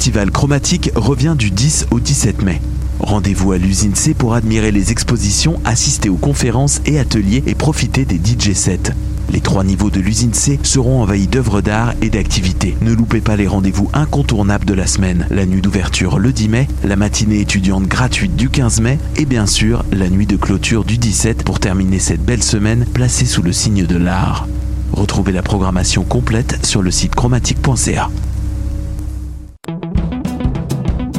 festival chromatique revient du 10 au 17 mai. Rendez-vous à l'usine C pour admirer les expositions, assister aux conférences et ateliers et profiter des DJ sets. Les trois niveaux de l'usine C seront envahis d'œuvres d'art et d'activités. Ne loupez pas les rendez-vous incontournables de la semaine. La nuit d'ouverture le 10 mai, la matinée étudiante gratuite du 15 mai et bien sûr la nuit de clôture du 17 pour terminer cette belle semaine placée sous le signe de l'art. Retrouvez la programmation complète sur le site chromatique.ca.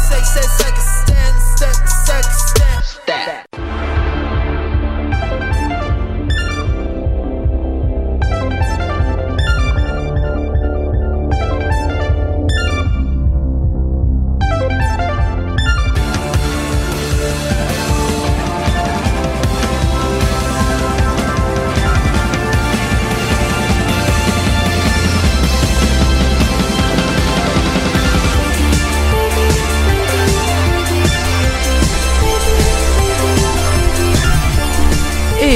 say, say, say, say, say say say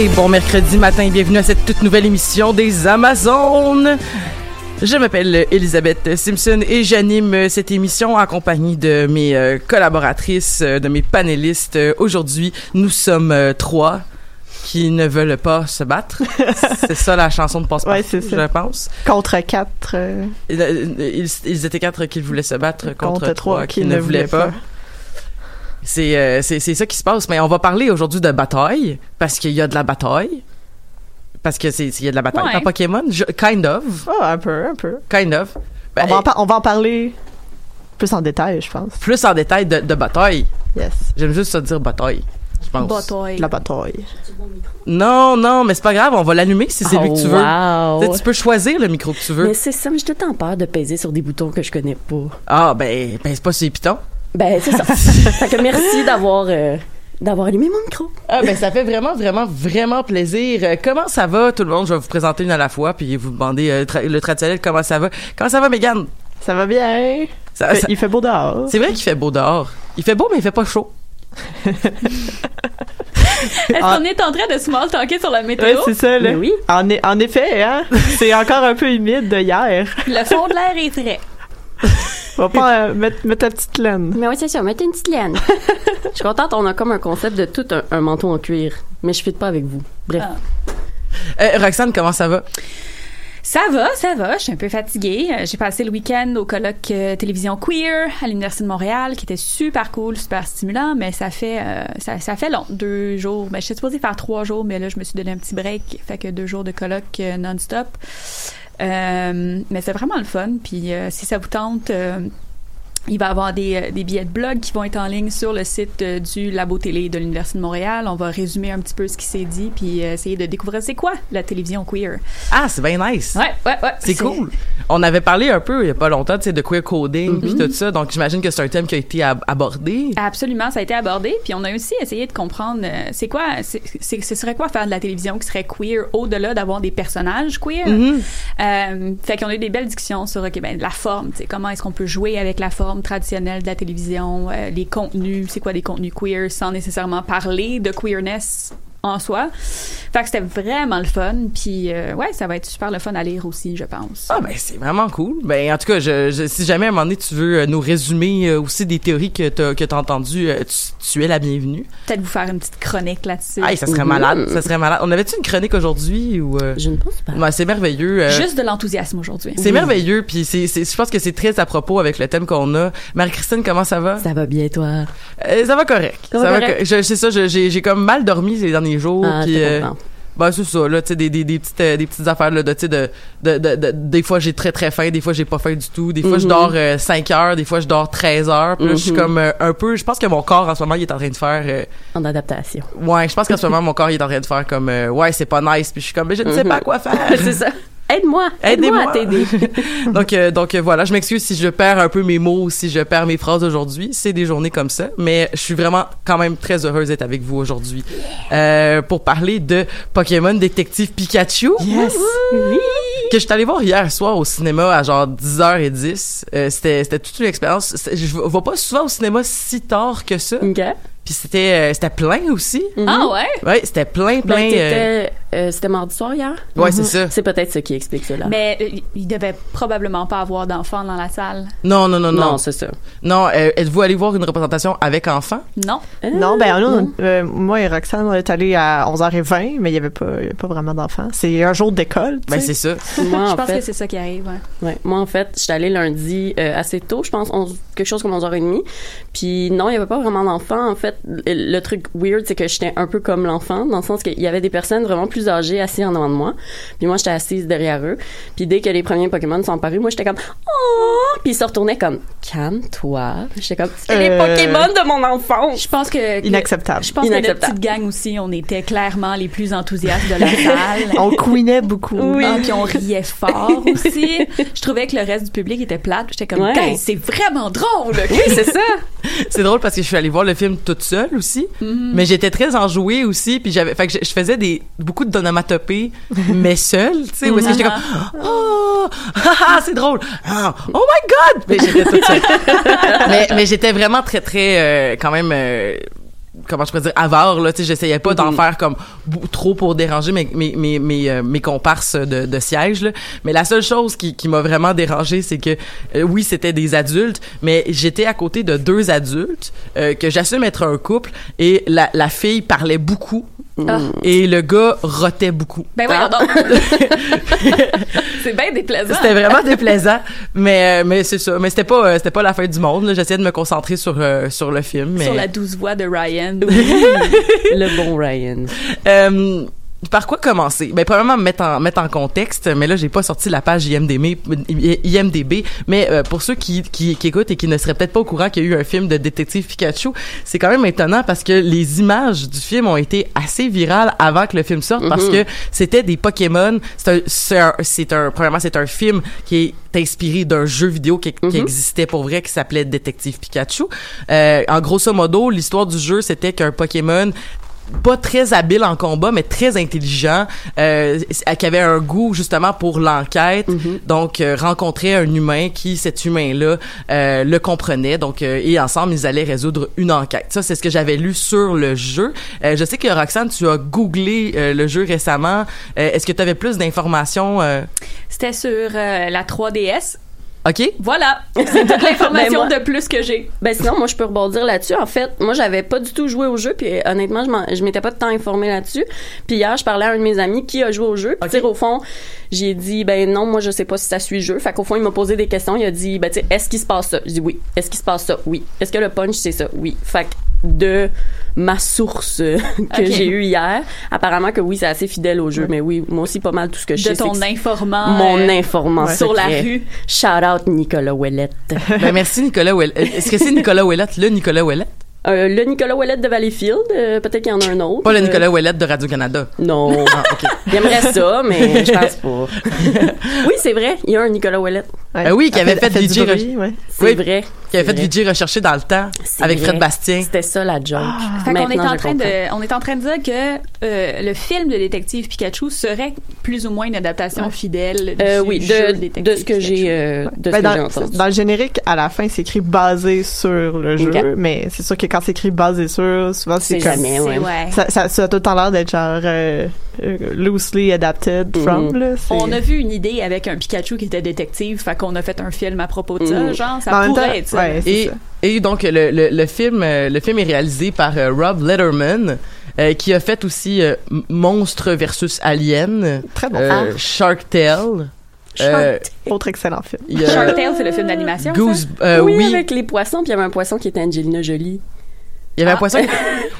Et bon mercredi matin, bienvenue à cette toute nouvelle émission des Amazones. Je m'appelle Elisabeth Simpson et j'anime cette émission en compagnie de mes euh, collaboratrices, euh, de mes panélistes. Euh, Aujourd'hui, nous sommes trois qui ne veulent pas se battre. c'est ça la chanson de passe Ouais, je pense. Contre quatre. euh, Ils, étaient quatre qui voulaient se battre contre, Contre trois qui, qui ne voulaient pas. C'est euh, c'est c'est ça qui se passe. Mais on va parler aujourd'hui de bataille parce qu'il y a de la bataille. Parce que c'est il y a de la bataille Ouais. dans Pokémon. Je- kind of, Ah, un peu, un peu. kind of. Ben, on, va en on va en parler plus en détail, je pense. plus en détail de, de bataille. Yes. J'aime juste ça dire bataille. Je pense. Bataille. La bataille. Non, non, mais c'est pas grave, on va l'allumer si c'est lui que tu veux. Oh, wow. Tu sais, Tu peux choisir le micro que tu veux. Mais c'est ça, mais j'ai tout le temps peur de peser sur des boutons que je connais pas. Ah, ben, ben c'est pas sur les pitons. Ben, c'est ça. fait que merci d'avoir euh, d'avoir allumé mon micro. Ah, ben, ça fait vraiment, vraiment, vraiment plaisir. Euh, comment ça va, tout le monde? Je vais vous présenter une à la fois, puis vous demander euh, tra- le traditionnel comment ça va? Comment ça va, Megan? Ça va bien. Ça- Fait- ça- Il fait beau dehors. C'est vrai qu'il fait beau dehors. Il fait beau, mais il fait pas chaud. Est-ce qu'on est en train de small talker sur la météo? Ouais, c'est ça, là. Mais oui. En, e- en effet, hein. C'est encore un peu humide de hier. Le fond de l'air est frais. Va pas euh, mettre, mettre ta petite laine. Mais oui, c'est ça, mettez une petite laine. Je suis contente, on a comme un concept de tout un, un manteau en cuir. Mais je ne pas avec vous. Bref. Ah. Euh, Roxane, comment ça va? Ça va, ça va. Je suis un peu fatiguée. Euh, J'ai passé le week-end au colloque euh, télévision queer à l'Université de Montréal, qui était super cool, super stimulant, mais ça fait euh, ça, ça fait long. Deux jours. Ben, j'étais supposée faire trois jours, mais là, je me suis donné un petit break. Fait que deux jours de colloque euh, non-stop. Euh, mais c'est vraiment le fun. Puis euh, si ça vous tente... Il va y avoir des, euh, des billets de blog qui vont être en ligne sur le site euh, du Labo Télé de l'Université de Montréal. On va résumer un petit peu ce qui s'est dit puis euh, essayer de découvrir c'est quoi la télévision queer. Ah, c'est bien nice. Ouais, ouais, ouais. C'est cool. On avait parlé un peu il y a pas longtemps, tu sais, de queer coding puis tout ça. Donc j'imagine que c'est un thème qui a été ab- abordé. Absolument, ça a été abordé. Puis on a aussi essayé de comprendre euh, c'est quoi, c'est, ce serait quoi faire de la télévision qui serait queer au-delà d'avoir des personnages queer? Mhm. Euh, fait qu'on a eu des belles discussions sur ok, ben, la forme, tu sais, comment est-ce qu'on peut jouer avec la forme? Traditionnelle de la télévision, euh, les contenus, c'est quoi des contenus queer sans nécessairement parler de queerness? En soi. Fait que c'était vraiment le fun. Puis euh, ouais, ça va être super le fun à lire aussi, je pense. Ah ben c'est vraiment cool. Ben en tout cas, je, je- si jamais à un moment donné tu veux euh, nous résumer euh, aussi des théories que t'as que t'as entendues, euh, tu, tu es la bienvenue. Peut-être vous faire une petite chronique là-dessus. Ah, ça serait malade, ça serait malade. On avait-tu une chronique aujourd'hui ou euh, Je ne pense pas. ouais, c'est merveilleux. euh, Juste de l'enthousiasme aujourd'hui. c'est merveilleux, puis c'est, c'est, je pense que c'est très à propos avec le thème qu'on a. Marie-Christine, comment ça va? Ça va bien, toi? Euh, ça va correct. Ça va correct? co- je- c'est ça, j'ai, j'ai comme mal dormi ces derniers jours. Ah, puis, euh, ben c'est ça, là, tu sais, des, des, des petites, euh, des petites affaires, là, de, tu sais, de, de, de, de- des fois j'ai très très faim, des fois j'ai pas faim du tout, des fois je Mhm. dors euh, 5 heures, des fois je dors 13 heures, puis là, je suis Mhm. comme euh, un peu, je pense que mon corps en ce moment il est en train de faire, En adaptation. ouais, je pense qu'en ce moment mon corps il est en train de faire comme, ouais c'est pas nice, puis je suis comme, mais je ne sais pas quoi faire. c'est ça. Aide-moi. Aide-moi à t'aider. donc, euh, donc euh, voilà, je m'excuse si je perds un peu mes mots, si je perds mes phrases aujourd'hui. C'est des journées comme ça, mais je suis vraiment quand même très heureuse d'être avec vous aujourd'hui euh, pour parler de Pokémon Détective Pikachu. Yes! Oui. Que je suis allée voir hier soir au cinéma à genre 10h10. Euh, c'était, c'était toute une expérience. Je vais pas souvent au cinéma si tard que ça. OK. Puis c'était, euh, c'était plein aussi. Ah ouais? Ouais, c'était plein, plein. Ben, euh, t'étais, euh, c'était mardi soir hier? Ouais, c'est ça. C'est peut-être ce qui explique cela. Mais euh, il devait probablement pas avoir d'enfants dans la salle. Non, non, non, non. non, c'est ça. Non, euh, êtes-vous allé voir une représentation avec enfants? Non. Euh, Non, ben nous, non. euh, moi et Roxane, on est allés à 11h20, mais il y avait pas, il y avait pas vraiment d'enfants. C'est un jour d'école, Ben, c'est ça. Moi, je en pense fait, que c'est ça qui arrive. ouais. Ouais. Moi, en fait, j'étais allée lundi euh, assez tôt, je pense, 11 quelque chose comme 11h30. Puis non, il y avait pas vraiment d'enfants. En fait, le, le truc weird, c'est que j'étais un peu comme l'enfant, dans le sens qu'il y avait des personnes vraiment plus âgées assises en avant de moi. Puis moi, j'étais assise derrière eux. Puis dès que les premiers Pokémon sont apparus, moi, j'étais comme « Oh! » Puis ils se retournaient comme « Calme-toi. » J'étais comme « C'est les Euh, Pokémon de mon enfance! Je pense que. Inacceptable. Je pense que notre Inacceptable. petite gang aussi, on était clairement les plus enthousiastes de la salle. On couinait beaucoup. Oui. Ah, puis on riait fort aussi. Je trouvais que le reste du public était plate. J'étais comme, Ouais. C'est vraiment drôle. Oui, c'est ça! C'est drôle parce que je suis allée voir le film toute seule aussi, mais j'étais très enjouée aussi, puis j'avais, fait que je, faisais des beaucoup d'onomatopées, mais seule, tu sais, où est-ce que j'étais comme, oh, c'est drôle, Ah, oh my god, mais j'étais toute seule. mais, mais j'étais vraiment très très euh, quand même. euh, comment je pourrais dire avare là tu sais j'essayais pas d'en faire comme trop pour déranger mes mes mes mes, euh, mes comparses de, de siège là. Mais la seule chose qui qui m'a vraiment dérangé c'est que euh, oui c'était des adultes mais j'étais à côté de deux adultes euh, que j'assume être un couple et la la fille parlait beaucoup Ah. et le gars rotait beaucoup Ben voyons donc. c'est bien déplaisant. c'était vraiment déplaisant mais euh, mais c'est ça mais c'était pas euh, c'était pas la fin du monde j'essayais de me concentrer sur euh, sur le film mais Sur la douce voix de Ryan. le bon Ryan. Euh, par quoi commencer? Ben, probablement me mettre en, mettre en contexte, mais là, j'ai pas sorti la page IMDB, IMDB mais euh, pour ceux qui, qui, qui écoutent et qui ne seraient peut-être pas au courant qu'il y a eu un film de détective Pikachu, c'est quand même étonnant parce que les images du film ont été assez virales avant que le film sorte parce que c'était des Pokémon. C'est un, c'est un, c'est un, premièrement, c'est un film qui est inspiré d'un jeu vidéo qui, qui existait pour vrai qui s'appelait Détective Pikachu. Euh, en grosso modo, l'histoire du jeu, c'était qu'un Pokémon pas très habile en combat, mais très intelligent, euh, qui avait un goût justement pour l'enquête. Donc, euh, rencontrait un humain qui, cet humain-là, euh, le comprenait. Donc, euh, et ensemble, ils allaient résoudre une enquête. Ça, c'est ce que j'avais lu sur le jeu. Euh, je sais que Roxane, tu as googlé euh, le jeu récemment. Euh, Est-ce que tu avais plus d'informations euh? C'était sur euh, la 3DS. Ok? Voilà. C'est toute l'information Ben, de plus que j'ai. Ben sinon, moi, je peux rebondir là-dessus. En fait, moi, j'avais pas du tout joué au jeu, puis euh, honnêtement, je, m'étais pas de temps informée là-dessus. Puis hier, je parlais à un de mes amis qui a joué au jeu. Puis au fond, j'ai dit, ben non, moi, je sais pas si ça suit le jeu. Fait qu'au fond, il m'a posé des questions. Il a dit, ben tu sais, est-ce qu'il se passe ça? Je dis oui. Est-ce qu'il se passe ça? Oui. Est-ce que le punch, c'est ça? Oui. Fait que de ma source euh, que j'ai eue hier. Apparemment que oui, c'est assez fidèle au jeu, mais oui, moi aussi pas mal tout ce que je De sais. c'est ton informant. Mon euh, informant Sur la rue. Shout out Nicolas Ouellette. Ben, merci Nicolas Ouellet. Est-ce que c'est Nicolas Ouellet, le Nicolas Ouellet? Euh, le Nicolas Ouellette de Valleyfield, euh, peut-être qu'il y en a un autre. Pas le Euh, Nicolas Ouellet de Radio-Canada. Non. Ah, ok. J'aimerais ça, mais je pense pas. oui, c'est vrai, il y a un Nicolas Ouellette. Ouais. Euh, oui, qui avait fait elle DJ bruit, ouais. C'est Oui. vrai. Qui avait fait vrai. VJ recherché dans le temps avec vrai. Fred Bastien. C'était ça la joke. Fait qu'on est en train de, on est en train de dire que euh, le film de détective Pikachu serait plus ou moins une adaptation fidèle du Euh, oui, jeu de, détective de ce que j'ai euh, Ben, dans, entendu. dans le générique, à la fin, c'est écrit basé sur le jeu, mais c'est sûr que quand c'est écrit basé sur, souvent c'est C'est comme jamais, C'est ouais. ouais. ça, ça, ça a tout le temps l'air d'être genre loosely adapted from. Mhm. Là, c'est- On a vu une idée avec un Pikachu qui était détective, fait qu'on a fait un film à propos de ça, Mhm. genre ça en pourrait temps, être ça. ouais, Et, ça. et donc, le, le, le film, euh, le film est réalisé par euh, Rob Letterman, euh, qui a fait aussi euh, Monstre versus Alien, Très bon. euh, Shark Tale. euh, Autre excellent film. Shark Tale, c'est le film d'animation. Goose, euh, oui, oui, avec les poissons, puis il y avait un poisson qui était Angelina Jolie. Il y avait un Ah. poisson.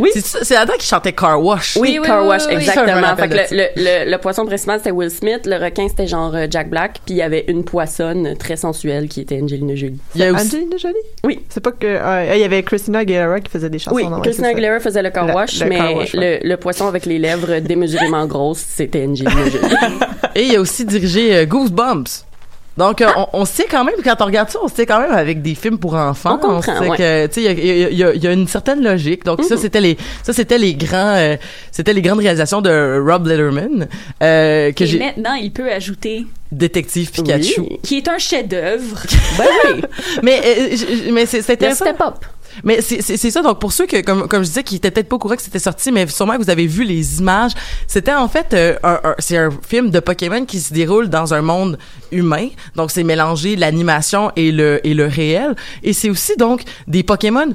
Oui. C'est là-dedans qui chantait Car Wash. Oui, oui, Car oui, Wash, oui, exactement. Fait que le, le, le, le poisson principal, c'était Will Smith. Le requin, c'était genre euh, Jack Black. Puis il y avait une poissonne très sensuelle qui était Angelina Jolie. Il y a aussi, Angelina Jolie? Oui. C'est pas que. euh, il y avait Christina Aguilera qui faisait des chansons. Oui, Christina. Aguilera faisait le car wash, le mais car wash, ouais. le, le poisson avec les lèvres démesurément grosses, c'était Angelina Jolie. et il a aussi dirigé euh, Goosebumps. Donc, euh, on, on sait quand même, quand on regarde ça, on sait quand même avec des films pour enfants. On comprend, sait ouais. que, tu sais, il y y y a une certaine logique. Donc, ça, Mhm. c'était les, ça, c'était les grands, euh, c'était les grandes réalisations de Rob Letterman, euh, que Et j'ai, maintenant, il peut ajouter Détective Pikachu. Oui. qui est un chef-d'œuvre. ben oui, Mais, euh, mais c'est, c'est le intéressant. Mais c'est ça. Donc pour ceux que, comme, comme je disais, qui étaient peut-être pas au courant que c'était sorti, mais sûrement que vous avez vu les images. C'était en fait euh, un, un- c'est un film de Pokémon qui se déroule dans un monde humain. Donc c'est mélangé l'animation et le et le réel. Et c'est aussi donc des Pokémon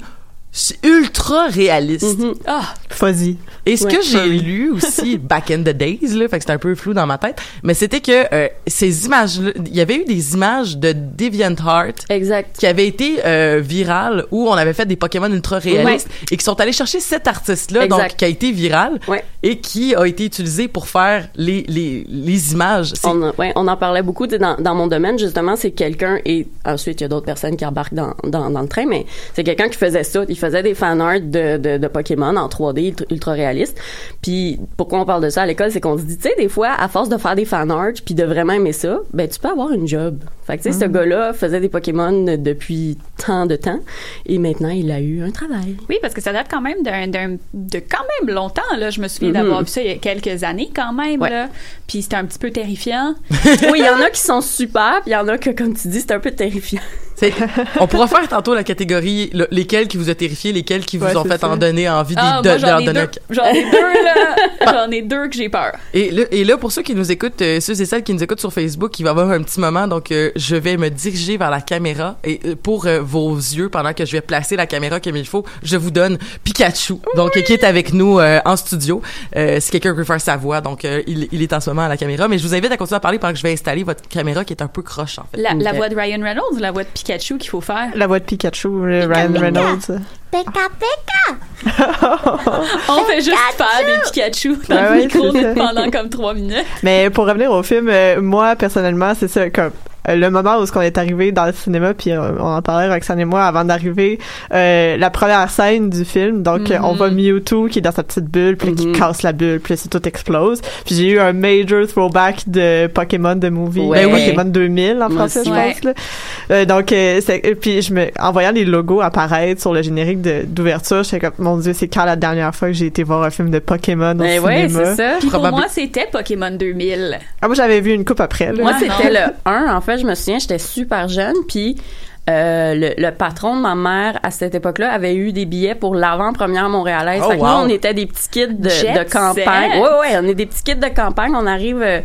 s- ultra réalistes. Mhm. Ah, Fuzzy. Et ce Ouais. que j'ai lu aussi back in the days là, fait que c'était un peu flou dans ma tête, mais c'était que euh, ces images, il y avait eu des images de DeviantArt Exact. qui avait été euh, viral où on avait fait des Pokémon ultra réalistes et qui sont allés chercher cet artiste-là, Exact. donc qui a été viral Ouais. et qui a été utilisé pour faire les, les, les images. C'est- On, on en parlait beaucoup dans, dans mon domaine justement c'est quelqu'un et ensuite il y a d'autres personnes qui embarquent dans, dans, dans le train mais c'est quelqu'un qui faisait ça il faisait des fan art de, de, de Pokémon en 3D ultra, réaliste puis pourquoi on parle de ça à l'école c'est qu'on se dit tu sais des fois à force de faire des fan art puis de vraiment aimer ça ben tu peux avoir une job fait que tu sais ce gars-là faisait des Pokémon depuis tant de temps et maintenant il a eu un travail oui, parce que ça date quand même d'un, d'un- de quand même longtemps, là. Je me souviens Mhm. d'avoir vu ça il y a quelques années, quand même, Ouais. là. Puis c'était un petit peu terrifiant. oui il y en a qui sont super puis il y en a que comme tu dis c'est un peu terrifiant on pourra faire tantôt la catégorie le- lesquels qui vous a terrifié, lesquels qui vous Ouais, ont fait ça. en donner envie de, Ah, de, moi, de j'en ai deux. un- J'en ai deux, là. J'en ai deux que j'ai peur. Et là, et là, pour ceux qui nous écoutent, euh, ceux et celles qui nous écoutent sur Facebook, il va y avoir un petit moment, donc euh, je vais me diriger vers la caméra et euh, pour euh, vos yeux, pendant que je vais placer la caméra comme il faut, je vous donne Pikachu, donc qui est avec nous euh, en studio. Euh, si quelqu'un veut faire sa voix, donc euh, il, il est en ce moment à la caméra, mais je vous invite à continuer à parler pendant que je vais installer votre caméra qui est un peu croche en fait. La, la voix de Ryan Reynolds ou la voix de Pikachu? Qu'il faut faire? La voix de Pikachu, le Ryan Reynolds. On fait juste faire des Pikachu dans Ouais, le micro pendant comme trois minutes. Mais pour revenir au film, euh, moi personnellement, c'est ça comme euh, le moment où ce qu'on est arrivé dans le cinéma puis euh, on en parlait Roxane et moi avant d'arriver euh, la première scène du film donc euh, on voit Mewtwo qui est dans sa petite bulle puis là, qui Mhm. casse la bulle puis là, c'est tout explose puis j'ai eu un major throwback de Pokémon de movie Ouais. Ben, Pokémon 2000 en Moi français je pense là. Euh, donc euh, puis je me en voyant les logos apparaître sur le générique de- d'ouverture j'étais comme mon dieu c'est quand la dernière fois que j'ai été voir un film de Pokémon au ben ouais cinéma? c'est ça Puis pour moi, c'était Pokémon 2000. ah moi j'avais vu une coupe après là. Moi, Ah, c'était non. le 1. En fait, je me souviens, j'étais super jeune, puis euh, le, le patron de ma mère à cette époque-là avait eu des billets pour l'avant-première montréalaise. Oh, fait que wow. nous, on était des petits kids de, campagne. Ouais, ouais, on est des petits kids de campagne. On arrive euh,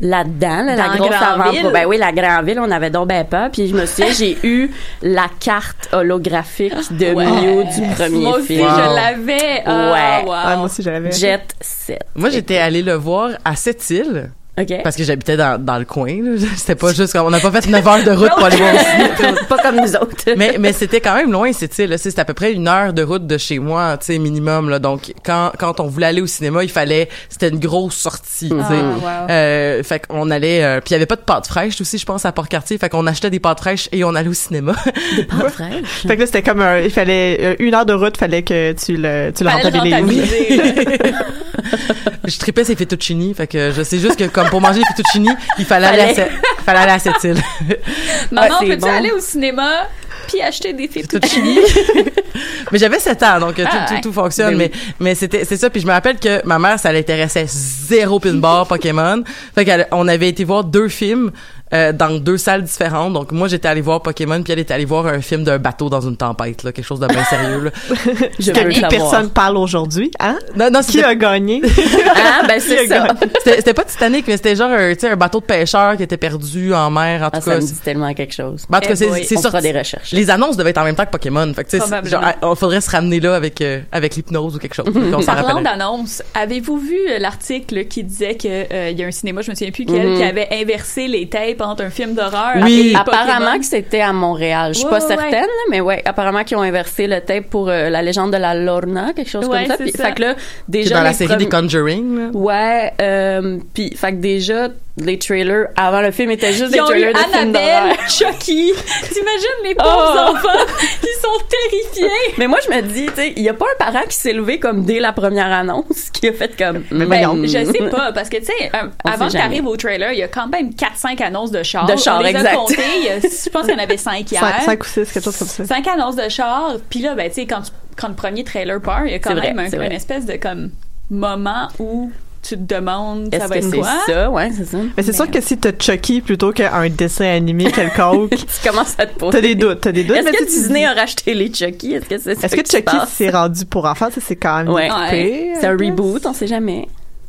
là-dedans, là, la grosse Granville. avant Ben oui, la Grandville, on avait donc ben peur. Puis je me souviens, j'ai eu la carte holographique de Ouais. Mew du premier Moi aussi. Wow. je l'avais. Ah, Ouais. wow. Moi aussi j'avais Jet 7. Moi, j'étais allée le voir à Sept-Îles. OK. Parce que j'habitais dans, dans le coin, là. C'était pas juste comme, on n'a pas fait 9 heures de route pour aller voir au cinéma. pas comme nous autres. mais mais c'était quand même loin c'est tu sais là c'est à peu près une heure de route de chez moi tu sais minimum là donc quand quand on voulait aller au cinéma il fallait c'était une grosse sortie tu sais Ah, wow. euh, fait qu'on allait euh, puis il y avait pas de pâtes fraîches aussi je pense à Port-Cartier fait qu'on achetait des pâtes fraîches et on allait au cinéma Pas fraîche. Fait que là, c'était comme un, il fallait, euh, une heure de route, fallait que tu le, tu le rentabilises. Je tripais ces fettuccini. Fait que je sais juste que comme pour manger les fettuccini il fallait aller à, cette- fallait aller à cette île Maman, c'est peux-tu bon. aller au cinéma puis acheter des fettuccini? mais j'avais 7 ans donc euh, tout, Ah, tout, ouais. tout fonctionne. Ben mais mais c'était c'est ça. Puis je me rappelle que ma mère ça l'intéressait zéro pinball Pokémon. Fait qu'on avait été voir deux films euh, dans deux salles différentes donc moi j'étais allée voir Pokémon puis elle était allée voir un film d'un bateau dans une tempête là quelque chose de bien sérieux là. Je veux savoir. personne parle aujourd'hui, hein? non non Qui a gagné? Ah, ben c'est ça. c'était pas Titanic mais c'était genre un, tu sais, un bateau de pêcheur qui était perdu en mer en Ah, tout ça cas me dit tellement quelque chose. Ben, en tout cas, Eh c'est c'est On des recherches. Les annonces devaient être en même temps que Pokémon. Fait que, genre, il faudrait se ramener là avec, euh, avec l'hypnose ou quelque chose. On Parlant rappellerait. d'annonce, avez-vous vu euh, l'article qui disait que euh, il y a un cinéma, je me souviens plus quel, Mhm. qui avait inversé les tapes entre un film d'horreur Oui. Apparemment que c'était à Montréal. Je suis Ouais, pas ouais, certaine, là, mais ouais, apparemment qu'ils ont inversé le tape pour euh, la légende de la Lorna, quelque chose Ouais, comme ça. Puis, ça. fait que là, C'est déjà dans la série des Conjuring. là. Ouais, euh, puis fait que déjà les trailers avant le film étaient juste Ils des trailers de films d'horreur. Annabelle, Chucky. T'imagines les pauvres Oh. enfants? Qui sont terrifiés. Mais moi je me dis, tu sais, il y a pas un parent qui s'est levé comme dès la première annonce qui a fait comme Mais ben, voyons. Je sais pas, parce que, tu sais, euh, avant que t'arrives au trailer, il y a quand même 4-5 annonces de chars. De On les exact. a comptées. a- Je pense qu'il y en avait 5 hier. Cinq, cinq ou six, quelque chose comme ça. 5 annonces de chars. Puis là, ben, tu sais, quand, quand le premier trailer part, il y a quand C'est vrai, même un- vrai. une espèce de, comme, moment où tu te demandes, ça Est-ce va que être c'est quoi? ça? Ouais, c'est ça. Mais c'est sûr que si t'as Chucky plutôt qu'un dessin animé quelconque, Tu commences à te poser. t'as des doutes, t'as des doutes. Est-ce que tu- Disney a racheté les Chucky? Est-ce que c'est ça Est-ce que Chucky s'est rendu pour enfants? Ça, c'est quand même Ouais. C'est un reboot, on sait jamais.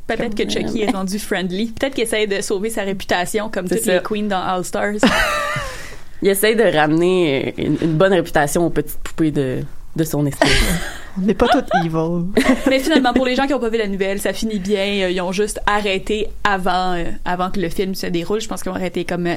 Peut-être que Chucky est rendu friendly. Peut-être qu'il essaie de sauver sa réputation comme toutes ça. les queens dans All Stars. Il essaie de ramener une, une bonne réputation aux petites poupées de, de son espèce. On n'est pas toutes evil. Mais finalement, pour les gens qui n'ont pas vu la nouvelle, ça finit bien. Euh, Ils ont juste arrêté avant, euh, avant que le film se déroule. Je pense qu'ils ont arrêté comme euh,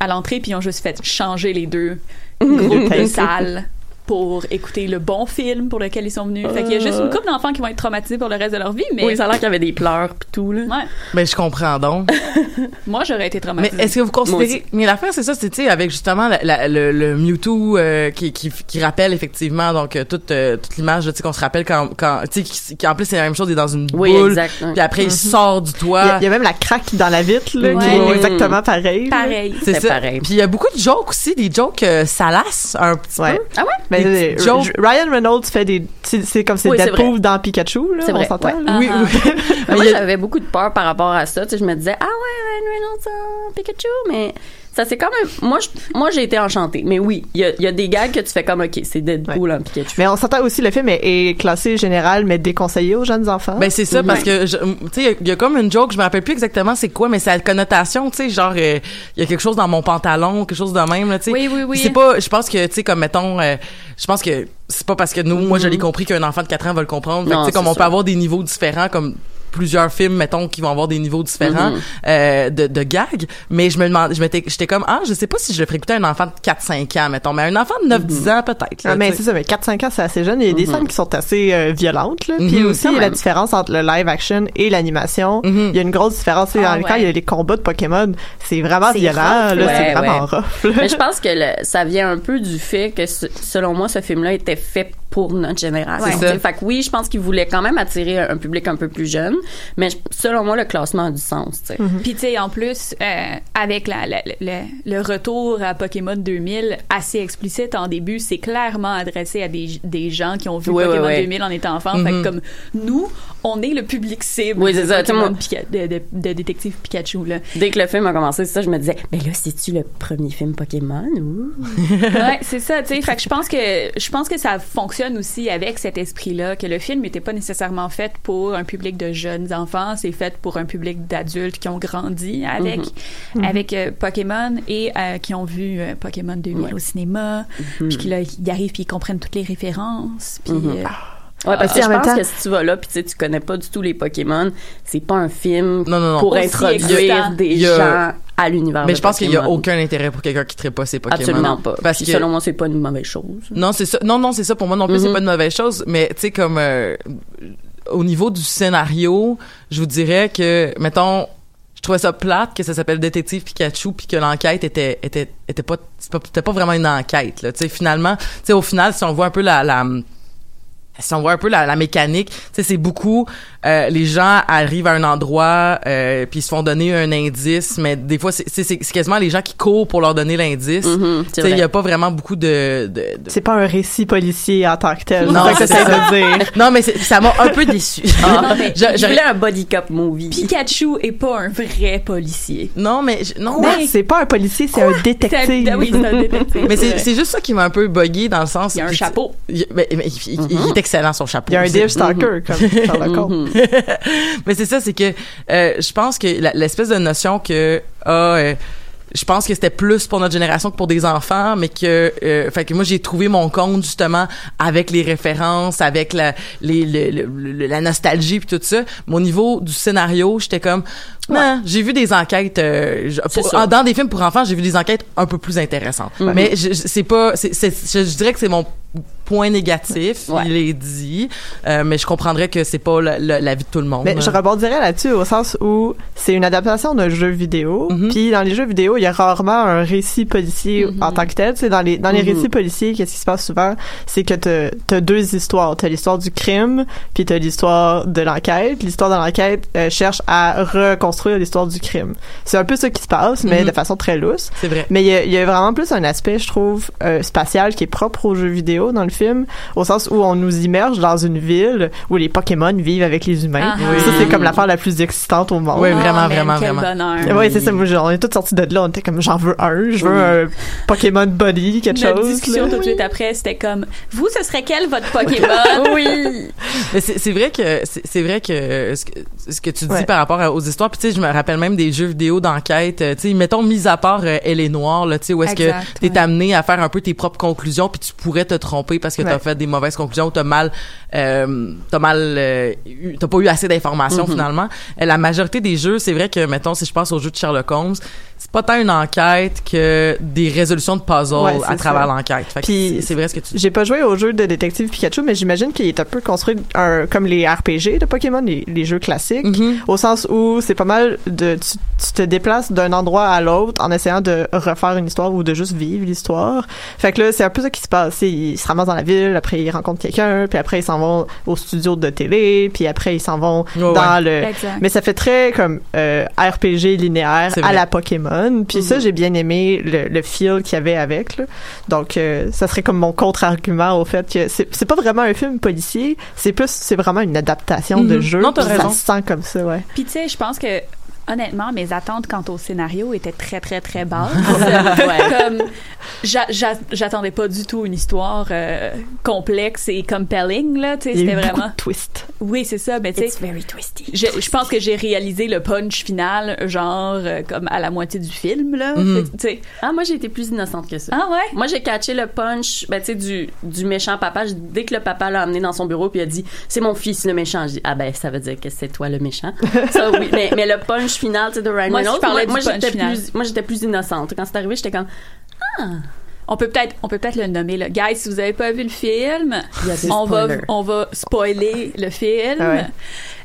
à l'entrée, puis ils ont juste fait changer les deux groupes de salles pour écouter le bon film pour lequel ils sont venus. Fait qu'il y a juste une couple d'enfants qui vont être traumatisés pour le reste de leur vie, mais Oui, ça a l'air qu'il y avait des pleurs pis tout, là. ouais, Mais je comprends donc. moi j'aurais été Mais traumatisée. est-ce que vous considérez mais l'affaire c'est ça c'est tu sais avec justement la- la- le, le Mewtwo euh, qui, qui qui rappelle effectivement donc euh, toute euh, toute l'image tu sais qu'on se rappelle quand quand tu sais qui, qui- en plus c'est la même chose il est dans une Oui, boule puis après il sort du Il y, a, toit il y a même la craque dans la vitre, là, qui Ouais. est exactement pareil. Pareil. c'est c'est ça pareil. puis il y a beaucoup de jokes aussi des jokes euh, salaces un petit Ouais. peu Ah ouais? Ben, Des jokes. Ryan Reynolds fait des. C'est comme c'est Oui, Deadpool dans Pikachu, là. C'est on vrai, s'entend. ouais. oui Ah. oui Mais moi, j'avais beaucoup de peur par rapport à ça. Tu sais, je me disais, ah ouais, Ryan Reynolds, Pikachu, mais ça c'est quand même. Moi, je- moi, j'ai été enchantée. Mais oui, il y a, il y a des gags que tu fais comme, ok, c'est Deadpool en Pikachu. Mais on s'entend aussi, le film est, est classé général, mais déconseillé aux jeunes enfants. Ben c'est ça parce que tu sais il y a- il y, a comme une joke je me rappelle plus exactement c'est quoi mais c'est la connotation tu sais genre euh, il y a quelque chose dans mon pantalon quelque chose de même là tu sais Oui, oui, oui. C'est pas je pense que tu sais comme mettons euh, je pense que c'est pas parce que nous moi je l'ai compris qu'un enfant de 4 ans va le comprendre tu sais comme on peut avoir des niveaux différents comme plusieurs films mettons qui vont avoir des niveaux différents Mhm. euh, de, de gags mais je me demande je m'étais j'étais comme ah je sais pas si je le ferais écouter à un enfant de 4 5 ans mettons mais un enfant de 9 10 ans peut-être là, Ah, mais tu sais. c'est ça, mais 4-5 ans, c'est assez jeune. Il y a des Mhm. scènes qui sont assez euh, violentes. Là. Puis aussi, quand il y a la différence entre le live action et l'animation. Il y a une grosse différence. Tu sais, Ah, dans le ouais. cas, il y a les combats de Pokémon. C'est vraiment violent. rough, là, ouais, c'est vraiment ouais. rough. là. Mais je pense que le- ça vient un peu du fait que, ce- selon moi, ce film-là était fait pour notre génération. Ouais. Tu sais, Fait que oui, je pense qu'il voulait quand même attirer un public un peu plus jeune, mais selon moi, le classement a du sens. sais. Puis tu sais, en plus, euh, avec la, la- la- le retour à Pokémon 2000 assez explicite en début, c'est clairement adressé à des, des gens qui ont vu Oui, Pokémon oui, oui. 2000 en étant enfant. Fait que comme nous, on est le public cible Oui, de ça. Tu sais, Pokémon moi- Pika- de, de, de détective Pikachu. Là. Dès que le film a commencé, c'est ça, je me disais, ben là, c'est-tu le premier film Pokémon ou? ouais, c'est ça, tu sais. Fait que je pense que je pense que ça fonctionne aussi avec cet esprit-là, que le film n'était pas nécessairement fait pour un public de jeunes enfants, c'est fait pour un public d'adultes qui ont grandi avec avec euh, Pokémon et euh, qui ont vu euh, Pokémon 2000 Ouais. au cinéma, puis qui là ils arrivent puis ils comprennent toutes les références, puis Mhm. euh, Ouais, parce que Ah, je en même pense temps- que si tu vas là puis tu sais, tu connais pas du tout les Pokémon, c'est pas un film Non, non, non. pour Aussi introduire des a- gens à l'univers Mais de je pense qu'il y a aucun intérêt pour quelqu'un qui ne pas ses Pokémon. Absolument pas. Parce Puis que selon moi, c'est pas une mauvaise chose. Non, c'est ça. Non, non, c'est ça. Pour moi non plus, c'est Mhm. pas une mauvaise chose. Mais tu sais, comme euh, au niveau du scénario, je vous dirais que, mettons, je trouvais ça plate que ça s'appelle Détective Pikachu puis que l'enquête était était était pas c'était pas vraiment une enquête. Là, tu sais, finalement, tu sais, au final, si on voit un peu la, la si on voit un peu la, la mécanique, tu sais, c'est beaucoup euh, les gens arrivent à un endroit euh, puis ils se font donner un indice, mais des fois c'est quasiment les gens qui courent pour leur donner l'indice. Tu c'est sais, il y vrai. a pas vraiment beaucoup de, de, de- C'est pas un récit policier en tant que tel. Non, c'est ça que c'est j'essaie de dire. Non, mais ça m'a un peu déçu. Ah, mais Je- voulais un body cop movie. Pikachu est pas un vrai policier. Non, mais je- non. Ouais, c'est pas un policier, c'est un détective. oui, c'est un détective. Mais c'est c'est juste ça qui m'a un peu buggé dans le sens. Il y a un chapeau. Il, mais- mais il- il- il est excellent son chapeau. Il y a un Dave Stalker, comme Sherlock Holmes. mais c'est ça, c'est que euh, je pense que l'espèce de notion que ah, euh, je pense que c'était plus pour notre génération que pour des enfants, mais que euh, fait que moi j'ai trouvé mon compte justement avec les références, avec la les, le- le- le- la nostalgie puis tout ça. Au niveau du scénario, j'étais comme non, j'ai vu des enquêtes euh, pour- en- dans des films pour enfants, j'ai vu des enquêtes un peu plus intéressantes. Mais c'est pas je, je dirais que c'est mon point négatif, Ouais. il est dit, euh, mais je comprendrais que c'est pas la, la- la vie de tout le monde. Mais je rebondirais là-dessus au sens où c'est une adaptation d'un jeu vidéo. Mhm. Puis dans les jeux vidéo, il y a rarement un récit policier en tant que tel. Sais, dans les dans les Mhm. récits policiers, qu'est-ce qui se passe souvent, c'est que t'as as deux histoires. T'as l'histoire du crime, puis t'as l'histoire de l'enquête. L'histoire de l'enquête euh, cherche à reconstruire l'histoire du crime. C'est un peu ça qui se passe, mais Mhm. de façon très lousse. C'est vrai. Mais il y a, il y a vraiment plus un aspect, je trouve, euh, spatial qui est propre aux jeux vidéo dans le film, au sens où on nous immerge dans une ville où les Pokémon vivent avec les humains. Ah, Oui. Ça, c'est comme l'affaire la plus excitante au monde. Oui, vraiment, Oh, vraiment, quel vraiment. bonheur. Oui, c'est ça. Moi, genre, on est tous sortis de là. On était comme, j'en veux un. Je veux un Pokémon Buddy, quelque Notre chose. discussion là. tout de suite après, c'était comme vous, ce serait quel votre Pokémon? Oui. Mais c'est vrai que c'est vrai que ce que, ce que tu dis Ouais. par rapport aux histoires puis tu sais je me rappelle même des jeux vidéo d'enquête euh, tu sais mettons mis à part euh, Elle est noire là tu sais où est-ce que t'es ouais. amené à faire un peu tes propres conclusions puis tu pourrais te tromper parce que t'as Ouais. fait des mauvaises conclusions ou t'as mal euh, t'as mal euh, eu- t'as pas eu assez d'informations Mm-hmm. finalement Euh, la majorité des jeux c'est vrai que mettons si je pense aux jeux de Sherlock Holmes c'est pas tant une enquête que des résolutions de puzzles Ouais, à travers l'enquête Puis- c'est- vrai ce que tu J'ai pas joué au jeu de détective Pikachu, mais j'imagine qu'il est un peu construit un, comme les RPG de Pokémon, les, les jeux classiques, Mhm. au sens où c'est pas mal de tu, tu te déplaces d'un endroit à l'autre en essayant de refaire une histoire ou de juste vivre l'histoire. Fait que là, c'est un peu ça qui se passe. Ils se ramassent dans la ville, après ils rencontrent quelqu'un, puis après ils s'en vont au studio de télé, puis après ils s'en vont dans le Exact. mais ça fait très comme euh, RPG linéaire à la Pokémon. Puis ça, j'ai bien aimé le, le feel qu'il y avait avec. Là. Donc, euh, ça serait comme mon contre-argument au fait que c'est c'est pas vraiment un film policier, c'est plus c'est vraiment une adaptation de Mhm. jeu. Non, t'as raison. Ça se sent comme ça, ouais. Puis tu sais, je pense que honnêtement, mes attentes quant au scénario étaient très très très basses. Comme j'a- j'a- j'attendais pas du tout une histoire euh, complexe et compelling là, c'était beaucoup vraiment de twists. Oui, c'est ça, mais tu sais very twisty. je, je pense que j'ai réalisé le punch final genre euh, comme à la moitié du film là, Mhm. Fait que, tu sais. Ah, moi, j'ai été plus innocente que ça. Ah ouais? Moi, j'ai catché le punch, ben, tu sais, du, du méchant papa. Je- Dès que le papa l'a amené dans son bureau puis il a dit, c'est mon fils le méchant, je dis, ah ben, ça veut dire que c'est toi le méchant. ça, oui. Mais, mais le punch final, tu sais, de Ryan Moi, je Reynolds, parlais moi, j'étais final. plus, moi, j'étais plus innocente. Quand c'est arrivé, j'étais comme, On peut peut-être on peut peut-être le nommer là. Guys, si vous avez pas vu le film, on va on va spoiler le film. Ah ouais.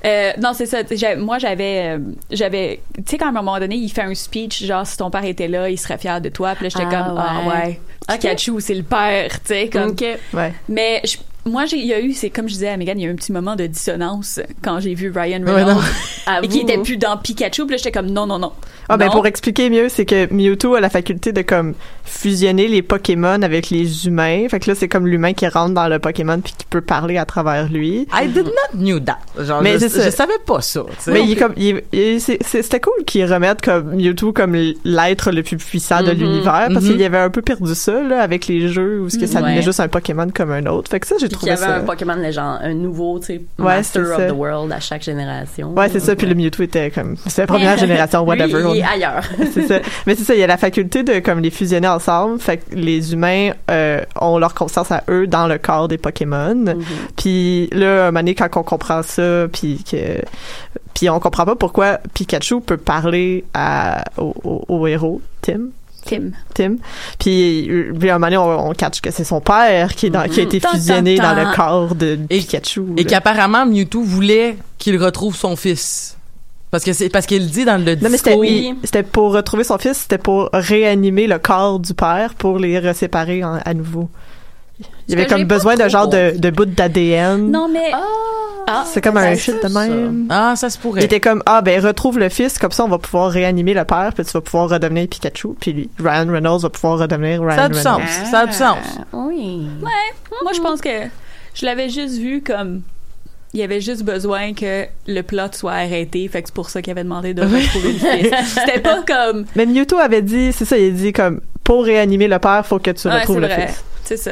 Euh, non, c'est ça. Moi, j'avais, euh, j'avais, tu sais, quand à un moment donné, il fait un speech, genre, si ton père était là, il serait fier de toi. Puis là, j'étais Ah, comme, ah ouais. Pikachu, c'est le père, tu sais, comme. Ouais. Mais je- moi, j'ai, il y a eu, c'est comme je disais à Megan, il y a eu un petit moment de dissonance quand j'ai vu Ryan Ouais, Reynolds et qui était plus dans Pikachu. Puis là, j'étais comme, non, non, non. Ah ben pour expliquer mieux, c'est que Mewtwo a la faculté de comme fusionner les Pokémon avec les humains. Fait que là, c'est comme l'humain qui rentre dans le Pokémon puis qui peut parler à travers lui. I did not knew that. Genre, Mais je, je savais pas ça. Mais il comme, il il c'était cool qu'ils remettent comme Mewtwo comme l'être le plus puissant de Mhm. l'univers parce Mhm. qu'il y avait un peu perdu ça là avec les jeux où ce que ça Ouais. devenait juste un Pokémon comme un autre. Fait que ça j'ai Puis qu'il y trouvé avait ça. un Pokémon légende, un nouveau, tu sais, Ouais, Master c'est of ça. the World à chaque génération. Ouais, c'est ça. Puis le Mewtwo était comme, c'est la première génération, Lui, whatever. On ailleurs. c'est ça. Mais c'est ça, il y a la faculté de comme les fusionner ensemble. Fait que les humains euh, ont leur conscience à eux dans le corps des Pokémon. Mm-hmm. Puis là, un moment donné, quand on comprend ça, puis que puis on comprend pas pourquoi Pikachu peut parler à, au, au- au héros, Tim. Tim. Tim. Puis, euh, puis à un moment donné, on, on catch que c'est son père qui, est dans, qui a été tan, fusionné dans le corps de Et- Pikachu. Et qu'apparemment, Mewtwo voulait qu'il retrouve son fils. Parce que c'est parce qu'il dit dans le Non, mais c'était, discours. il- c'était pour retrouver son fils, c'était pour réanimer le corps du père pour les reséparer en- à nouveau. Il y avait comme besoin de trop genre de, de bout d'ADN. Non, mais. Ah, c'est comme un shit de même. Ah, ça se Il pourrait. était comme ah ben retrouve le fils comme ça on va pouvoir réanimer le père puis tu vas pouvoir redevenir Pikachu puis lui, Ryan Reynolds va pouvoir redevenir Ryan Ça a du Reynolds. sens. Ça a du sens. Oui. Ouais, moi je pense que je l'avais juste vu comme il y avait juste besoin que le plot soit arrêté, fait que c'est pour ça qu'il avait demandé de retrouver le fils. C'était pas comme Mais Mewtwo avait dit c'est ça il a dit comme pour réanimer le père faut que tu ouais, retrouves le vrai, fils. c'est ça.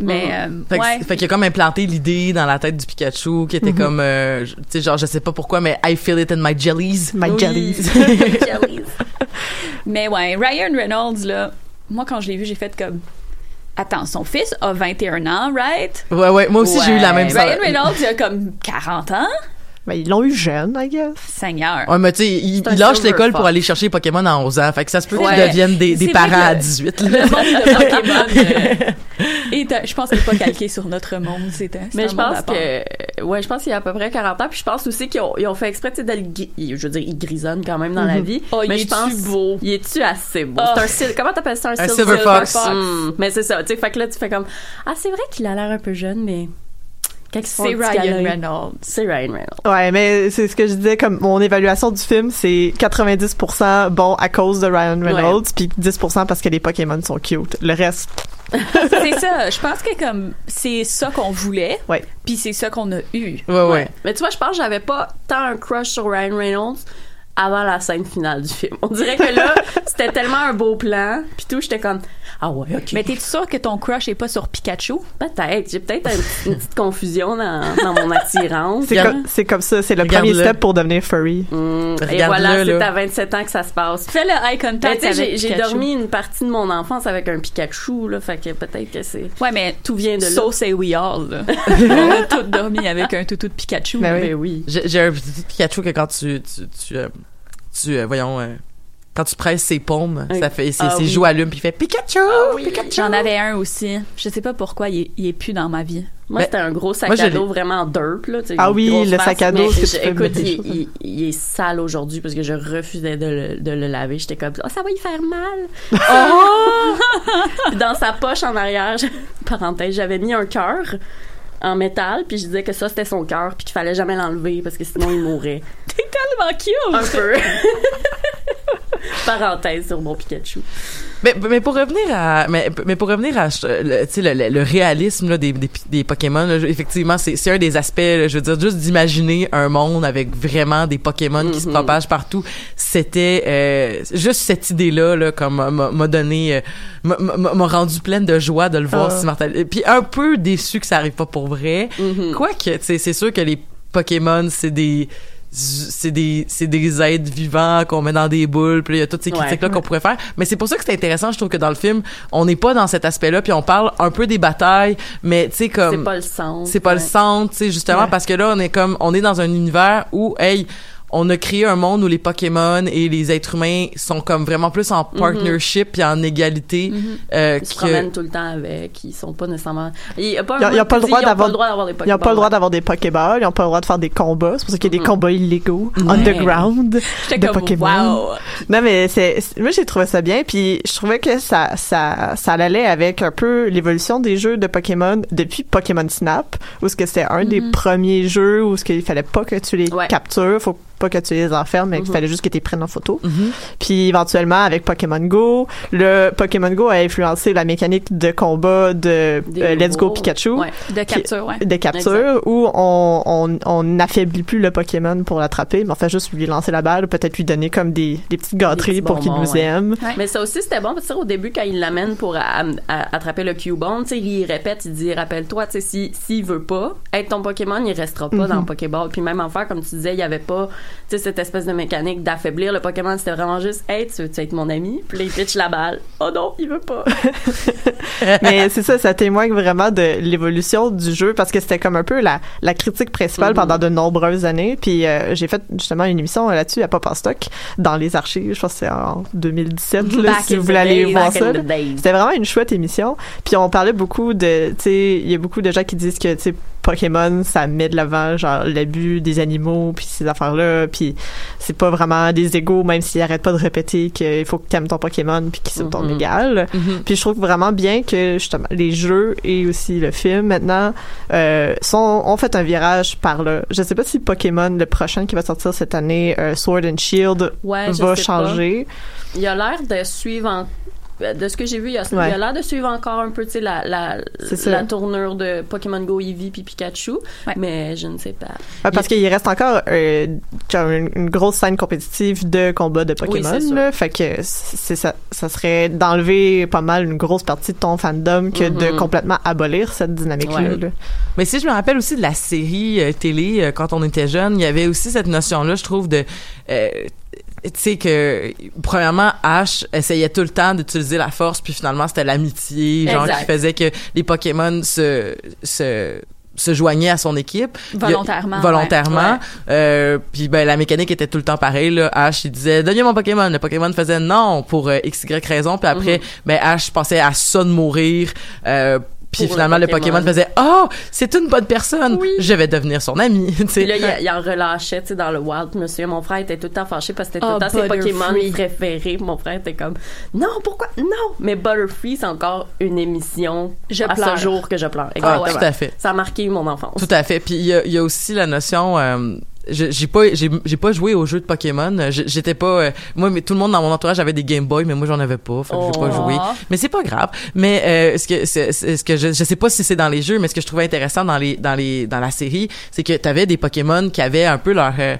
Mais euh, Fait que- ouais. fait qu'il a comme implanté l'idée dans la tête du Pikachu qui était comme, euh, je- tu sais, genre, je sais pas pourquoi, mais I feel it in my jellies. My Oui. jellies. Jellies. Mais ouais, Ryan Reynolds là, moi quand je l'ai vu, j'ai fait comme Attends, son fils a 21 ans, right? Ouais, ouais, moi aussi, j'ai eu la Ouais. même Ryan ça. Reynolds, il a comme 40 ans. Ben, ils l'ont eu jeune I guess. Seigneur. Ouais, mais tu sais, il, C'est un il lâche silver l'école pour fox. aller chercher les Pokémon à 11 ans. Fait que ça se peut qu'ils Ouais. deviennent des, des parents à que 18. Le là. monde de Pokémon euh, est, euh, je pense qu'il n'est pas calqué sur notre monde. C'est Mais je pense que, ouais, je pense qu'il y a à peu près 40 ans. Puis je pense aussi qu'ils ont, ils ont fait exprès, tu sais, le je veux dire, il grisonne quand même dans la vie. Oh, il mais je est-tu pense, beau? Il est-tu assez beau? Oh. C'est un sil- comment t'appelles ça? Un, Un sil- silver fox. Hmm. Mais c'est ça, tu sais, fait que là, tu fais comme, ah, c'est vrai qu'il a l'air un peu jeune, mais quand ils se font C'est Ryan Reynolds. C'est Ryan Reynolds. Ouais, mais c'est ce que je disais, comme mon évaluation du film, c'est 90% bon à cause de Ryan Reynolds, puis 10% parce que les Pokémon sont cute. Le reste, c'est ça. Je pense que comme c'est ça qu'on voulait. Ouais. Puis c'est ça qu'on a eu. Ouais, ouais. Mais tu vois, je pense que j'avais pas tant un crush sur Ryan Reynolds avant la scène finale du film. On dirait que là, c'était tellement un beau plan, puis tout, j'étais comme, ah ouais, ok. Mais t'es sûr que ton crush est pas sur Pikachu? Peut-être. J'ai peut-être un- une petite confusion dans, dans mon attirance. c'est Regarde- comme, ça, c'est le premier step pour devenir furry. Hum, et voilà, c'est à 27 ans que ça se passe. Fais le eye contact tu sais, avec j'ai, dormi une partie de mon enfance avec un Pikachu, là, fait que peut-être que c'est... Ouais, mais Tout vient de là. So say we all. là. On a tous dormi avec un toutou de Pikachu. Ben oui. Ben oui. J'ai un petit Pikachu que quand tu, tu, tu, euh, tu, euh, voyons, euh, quand tu presses ses paumes, Oui. ça fait, ses, Ah ses oui. joues allument puis il fait Pikachu! Pikachu! J'en avais un aussi. Je sais pas pourquoi il est, il est plus dans ma vie. Moi, Ben, c'était un gros sac moi, à dos vraiment derp, là. Ah oui, le face, sac à dos, je- écoute, il, choses il- il est sale aujourd'hui parce que je refusais de le, de le laver. J'étais comme, oh, ça va y faire mal. Oh! Puis dans sa poche en arrière, je- parenthèse, j'avais mis un cœur en métal, puis je disais que ça, c'était son cœur, puis qu'il fallait jamais l'enlever parce que sinon, il mourrait. T'es tellement cute! Un peu. parenthèse sur mon Pikachu. Mais, mais pour revenir à mais, mais pour revenir à euh, le, tu sais, le, le- réalisme là, des, des, des Pokémon là, effectivement c'est un des aspects là, je veux dire juste d'imaginer un monde avec vraiment des Pokémon qui se Mhm. propagent partout c'était euh, juste cette idée là comme m'a donné euh, m'a- rendu pleine de joie de le voir Ah. s'immortaliser puis un peu déçu que ça arrive pas pour vrai Mhm. quoique tu sais c'est sûr que les Pokémon c'est des c'est des c'est des êtres vivants qu'on met dans des boules puis il y a toutes ces critiques là qu'on pourrait faire mais c'est pour ça que c'est intéressant je trouve que dans le film on n'est pas dans cet aspect là puis on parle un peu des batailles mais tu sais comme C'est pas le centre. c'est pas le centre tu sais justement Ouais. parce que là on est comme on est dans un univers où hey on a créé un monde où les Pokémon et les êtres humains sont comme vraiment plus en partnership puis en égalité euh, Ils se que- promènent tout le temps avec, ils sont pas nécésairement. Il y a pas, le droit d'avoir- des Ils n'ont pas le droit Pokéballs. d'avoir des Pokéballs, ils n'ont pas le droit de faire des combats. C'est pour ça qu'il y a des Mhm. combats illégaux, Ouais. underground, de comme, Pokémon. wow! Non, mais c'est, c'est- moi, j'ai trouvé ça bien, puis je trouvais que ça, ça, ça allait avec un peu l'évolution des jeux de Pokémon depuis Pokémon Snap, où ce que c'était un des premiers jeux où ce qu'il fallait pas que tu les Ouais. captures, faut pas que tu les enfermes, mais qu'il Mhm. fallait juste que tu les prennes en photo. Mhm. Puis éventuellement, avec Pokémon Go, le Pokémon Go a influencé la mécanique de combat de euh, Let's Go Pikachu. Ouais. De capture, ouais. de capture où on on on n'affaiblit plus le Pokémon pour l'attraper, mais on fait juste lui lancer la balle ou peut-être lui donner comme des, des petites gâteries pour qu'il nous ouais. aime. Mais ça aussi, c'était bon. Parce que au début, quand il l'amène pour à- à- attraper le Cubone, il répète, il dit, rappelle-toi, tu sais, si, s'il veut pas être ton Pokémon, il restera pas Mhm. dans le Pokéball. Puis même en faire, comme tu disais, il y avait pas sais, cette espèce de mécanique d'affaiblir le Pokémon. C'était vraiment juste, hey, tu veux être mon ami? Puis là, il pitch la balle. Oh non, il veut pas. Mais c'est ça, ça témoigne vraiment de l'évolution du jeu parce que c'était comme un peu la, la critique principale pendant de nombreuses années. Puis euh, j'ai fait justement une émission là-dessus à Pop en Stock dans les archives. Je pense que c'est en 2017 là, si vous voulez aller voir ça. C'était vraiment une chouette émission. Puis on parlait beaucoup de, tu sais, il y a beaucoup de gens qui disent que tu sais Pokémon ça met de l'avant genre l'abus des animaux puis ces affaires là. Puis c'est pas vraiment des égaux même s'ils arrêtent pas de répéter qu'il faut que t'aimes ton Pokémon puis qu'ils sont ton Mhm. égal. Mhm. Puis je trouve vraiment bien que justement les jeux et aussi le film maintenant euh, sont ont fait un virage par là. Je sais pas si Pokémon le prochain qui va sortir cette année euh, Sword and Shield Ouais, va changer. Il a l'air de suivre en- de ce que j'ai vu, il a, il Ouais. a l'air de suivre encore un peu, tu sais, la, la, la tournure de Pokémon Go Eevee puis Pikachu, Ouais. mais je ne sais pas. Ouais, parce qu'il reste encore euh, une, une grosse scène compétitive de combat de Pokémon. là. fait que c'est ça, ça serait d'enlever pas mal une grosse partie de ton fandom que de Mhm. complètement abolir cette dynamique-là. Ouais. là. Mais si je me rappelle aussi de la série euh, télé euh, quand on était jeune, il y avait aussi cette notion-là, je trouve, de euh, tu sais que premièrement Ash essayait tout le temps d'utiliser la force puis finalement c'était l'amitié genre Exact. qui faisait que les Pokémon se se se joignaient à son équipe. A- Volontairement, volontairement. Euh, puis ben la mécanique était tout le temps pareille là. Ash il disait donnez mon Pokémon. Le Pokémon faisait non pour euh, x y raison. Puis après ben Ash pensait à ça de mourir euh, puis finalement le Pokémon, Pokémon. faisait oh c'est une bonne personne Oui. je vais devenir son ami tu sais Puis là, il, en relâchait, tu sais, dans le Wild. Souviens, mon frère était tout le temps fâché parce que c'était tout le temps ses Pokémon préférés. Mon frère était comme, non, pourquoi? Non! Mais Butterfree, c'est encore une émission Je à pleure. ce jour que je pleure. Ah, Exactement. tout à fait Ça a marqué mon enfance. Tout à fait. Puis il y a, il y a aussi la notion. euh, j'ai pas j'ai j'ai pas joué aux jeux de Pokémon. J'étais pas euh, moi mais tout le monde dans mon entourage avait des Game Boy mais moi j'en avais pas. Fait que j'ai pas Oh. joué. Mais c'est pas grave. Mais euh, ce que c'est- ce que je, je sais pas si c'est dans les jeux mais ce que je trouvais intéressant dans les dans les dans la série c'est que t'avais des Pokémon qui avaient un peu leur euh,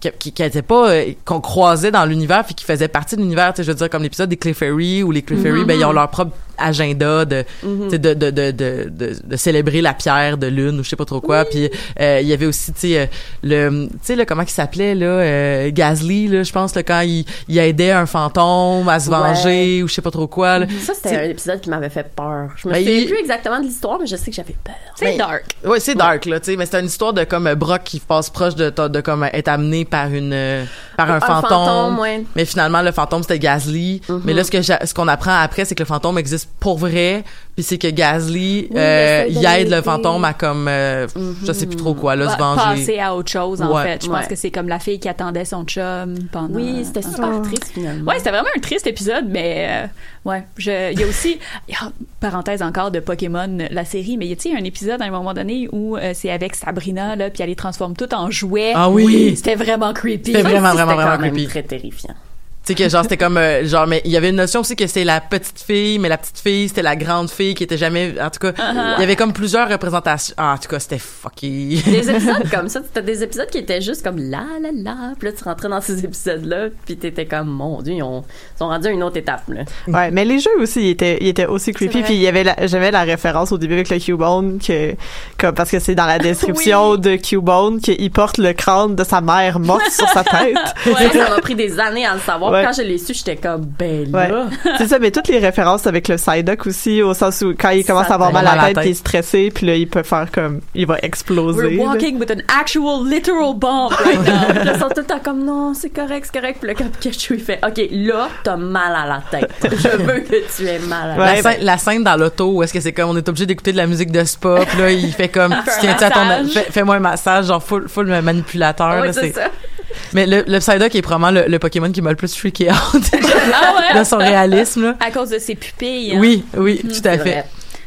qui, qui, qui pas euh, qu'on croisait dans l'univers puis qui faisaient partie de l'univers. Tu sais je veux dire comme l'épisode des Clefairy ou les Clefairy ben ils ont leur propre agenda de sais, de, de, de, de, de, célébrer la pierre de lune ou je sais pas trop quoi puis euh, il y avait aussi tu sais euh, le tu sais comment il s'appelait là euh, Gasly là je pense là quand il, il aidait un fantôme à se Ouais. venger ou je sais pas trop quoi là. Ça, c'était un épisode qui m'avait fait peur. Je me Ben, souviens il- plus exactement de l'histoire, mais je sais que j'avais peur. C'est dark. Ouais, c'est dark là, tu sais, mais c'est une histoire de comme Brock qui passe proche de de, comme être amené par une par un, Un fantôme. fantôme, ouais. Mais finalement le fantôme c'était Gasly. Mhm. Mais là ce qu'on apprend après c'est que le fantôme existe pour vrai, puis c'est que Gasly Oui, euh, il il aide le fantôme à comme euh, je sais plus trop quoi là se Ouais, venger. passer à autre chose, en Ouais. fait. Je pense Ouais. que c'est comme la fille qui attendait son chum pendant... Oui, c'était super Oh. triste finalement. Ouais, c'était vraiment un triste épisode, mais euh, ouais, il y a aussi, il y a- parenthèse encore de Pokémon, la série, mais il y a tu sais, un épisode à un moment donné où euh, c'est avec Sabrina là, puis elle les transforme toutes en jouets? Ah oui. c'était vraiment creepy. C'était vraiment, vraiment, vraiment creepy. très terrifiant. Tu sais que genre c'était comme euh, genre mais il y avait une notion aussi que c'était la petite fille mais la petite fille c'était la grande fille qui était jamais en tout cas il y avait comme plusieurs représentations ah, en tout cas c'était fucky Des épisodes comme ça, c'était des épisodes qui étaient juste comme la la la, puis là tu rentrais dans ces épisodes-là, puis t'étais comme mon dieu, ils, ont, ils sont rendus à une autre étape là. Ouais, mais les jeux aussi, ils étaient, ils étaient aussi creepy. Puis il y avait, la- j'avais la référence au début avec le Cubone que, comme parce que c'est dans la description de Cubone qu'il porte le crâne de sa mère morte sur sa tête. Ouais, ça m'a pris des années à le savoir. Ouais. Quand je l'ai su, j'étais comme ben Ouais. là. c'est ça, mais toutes les références avec le Psyduck aussi, au sens où quand il commence à avoir Ça mal à la mal à la tête, puis il est tête. stressé, puis là il peut faire comme, il va exploser. We're là. walking with an actual literal bomb right now. Ils sont tout le temps comme non, c'est correct, c'est correct. Puis là, quand Pikachu il fait OK, là, t'as mal à la tête. Je veux que tu aies mal à la Ouais, la, scène, la scène dans l'auto où est-ce que c'est comme on est obligé d'écouter de la musique de spa puis là il fait comme tiens-tu à ton fais-moi un massage genre full full manipulateur tête. là, Ouais, c'est ça. Mais le, le Psyduck est probablement le, le Pokémon qui m'a le plus freaké out Ah ouais? de son réalisme là. À cause de ses pupilles. hein. oui oui tout à fait vrai.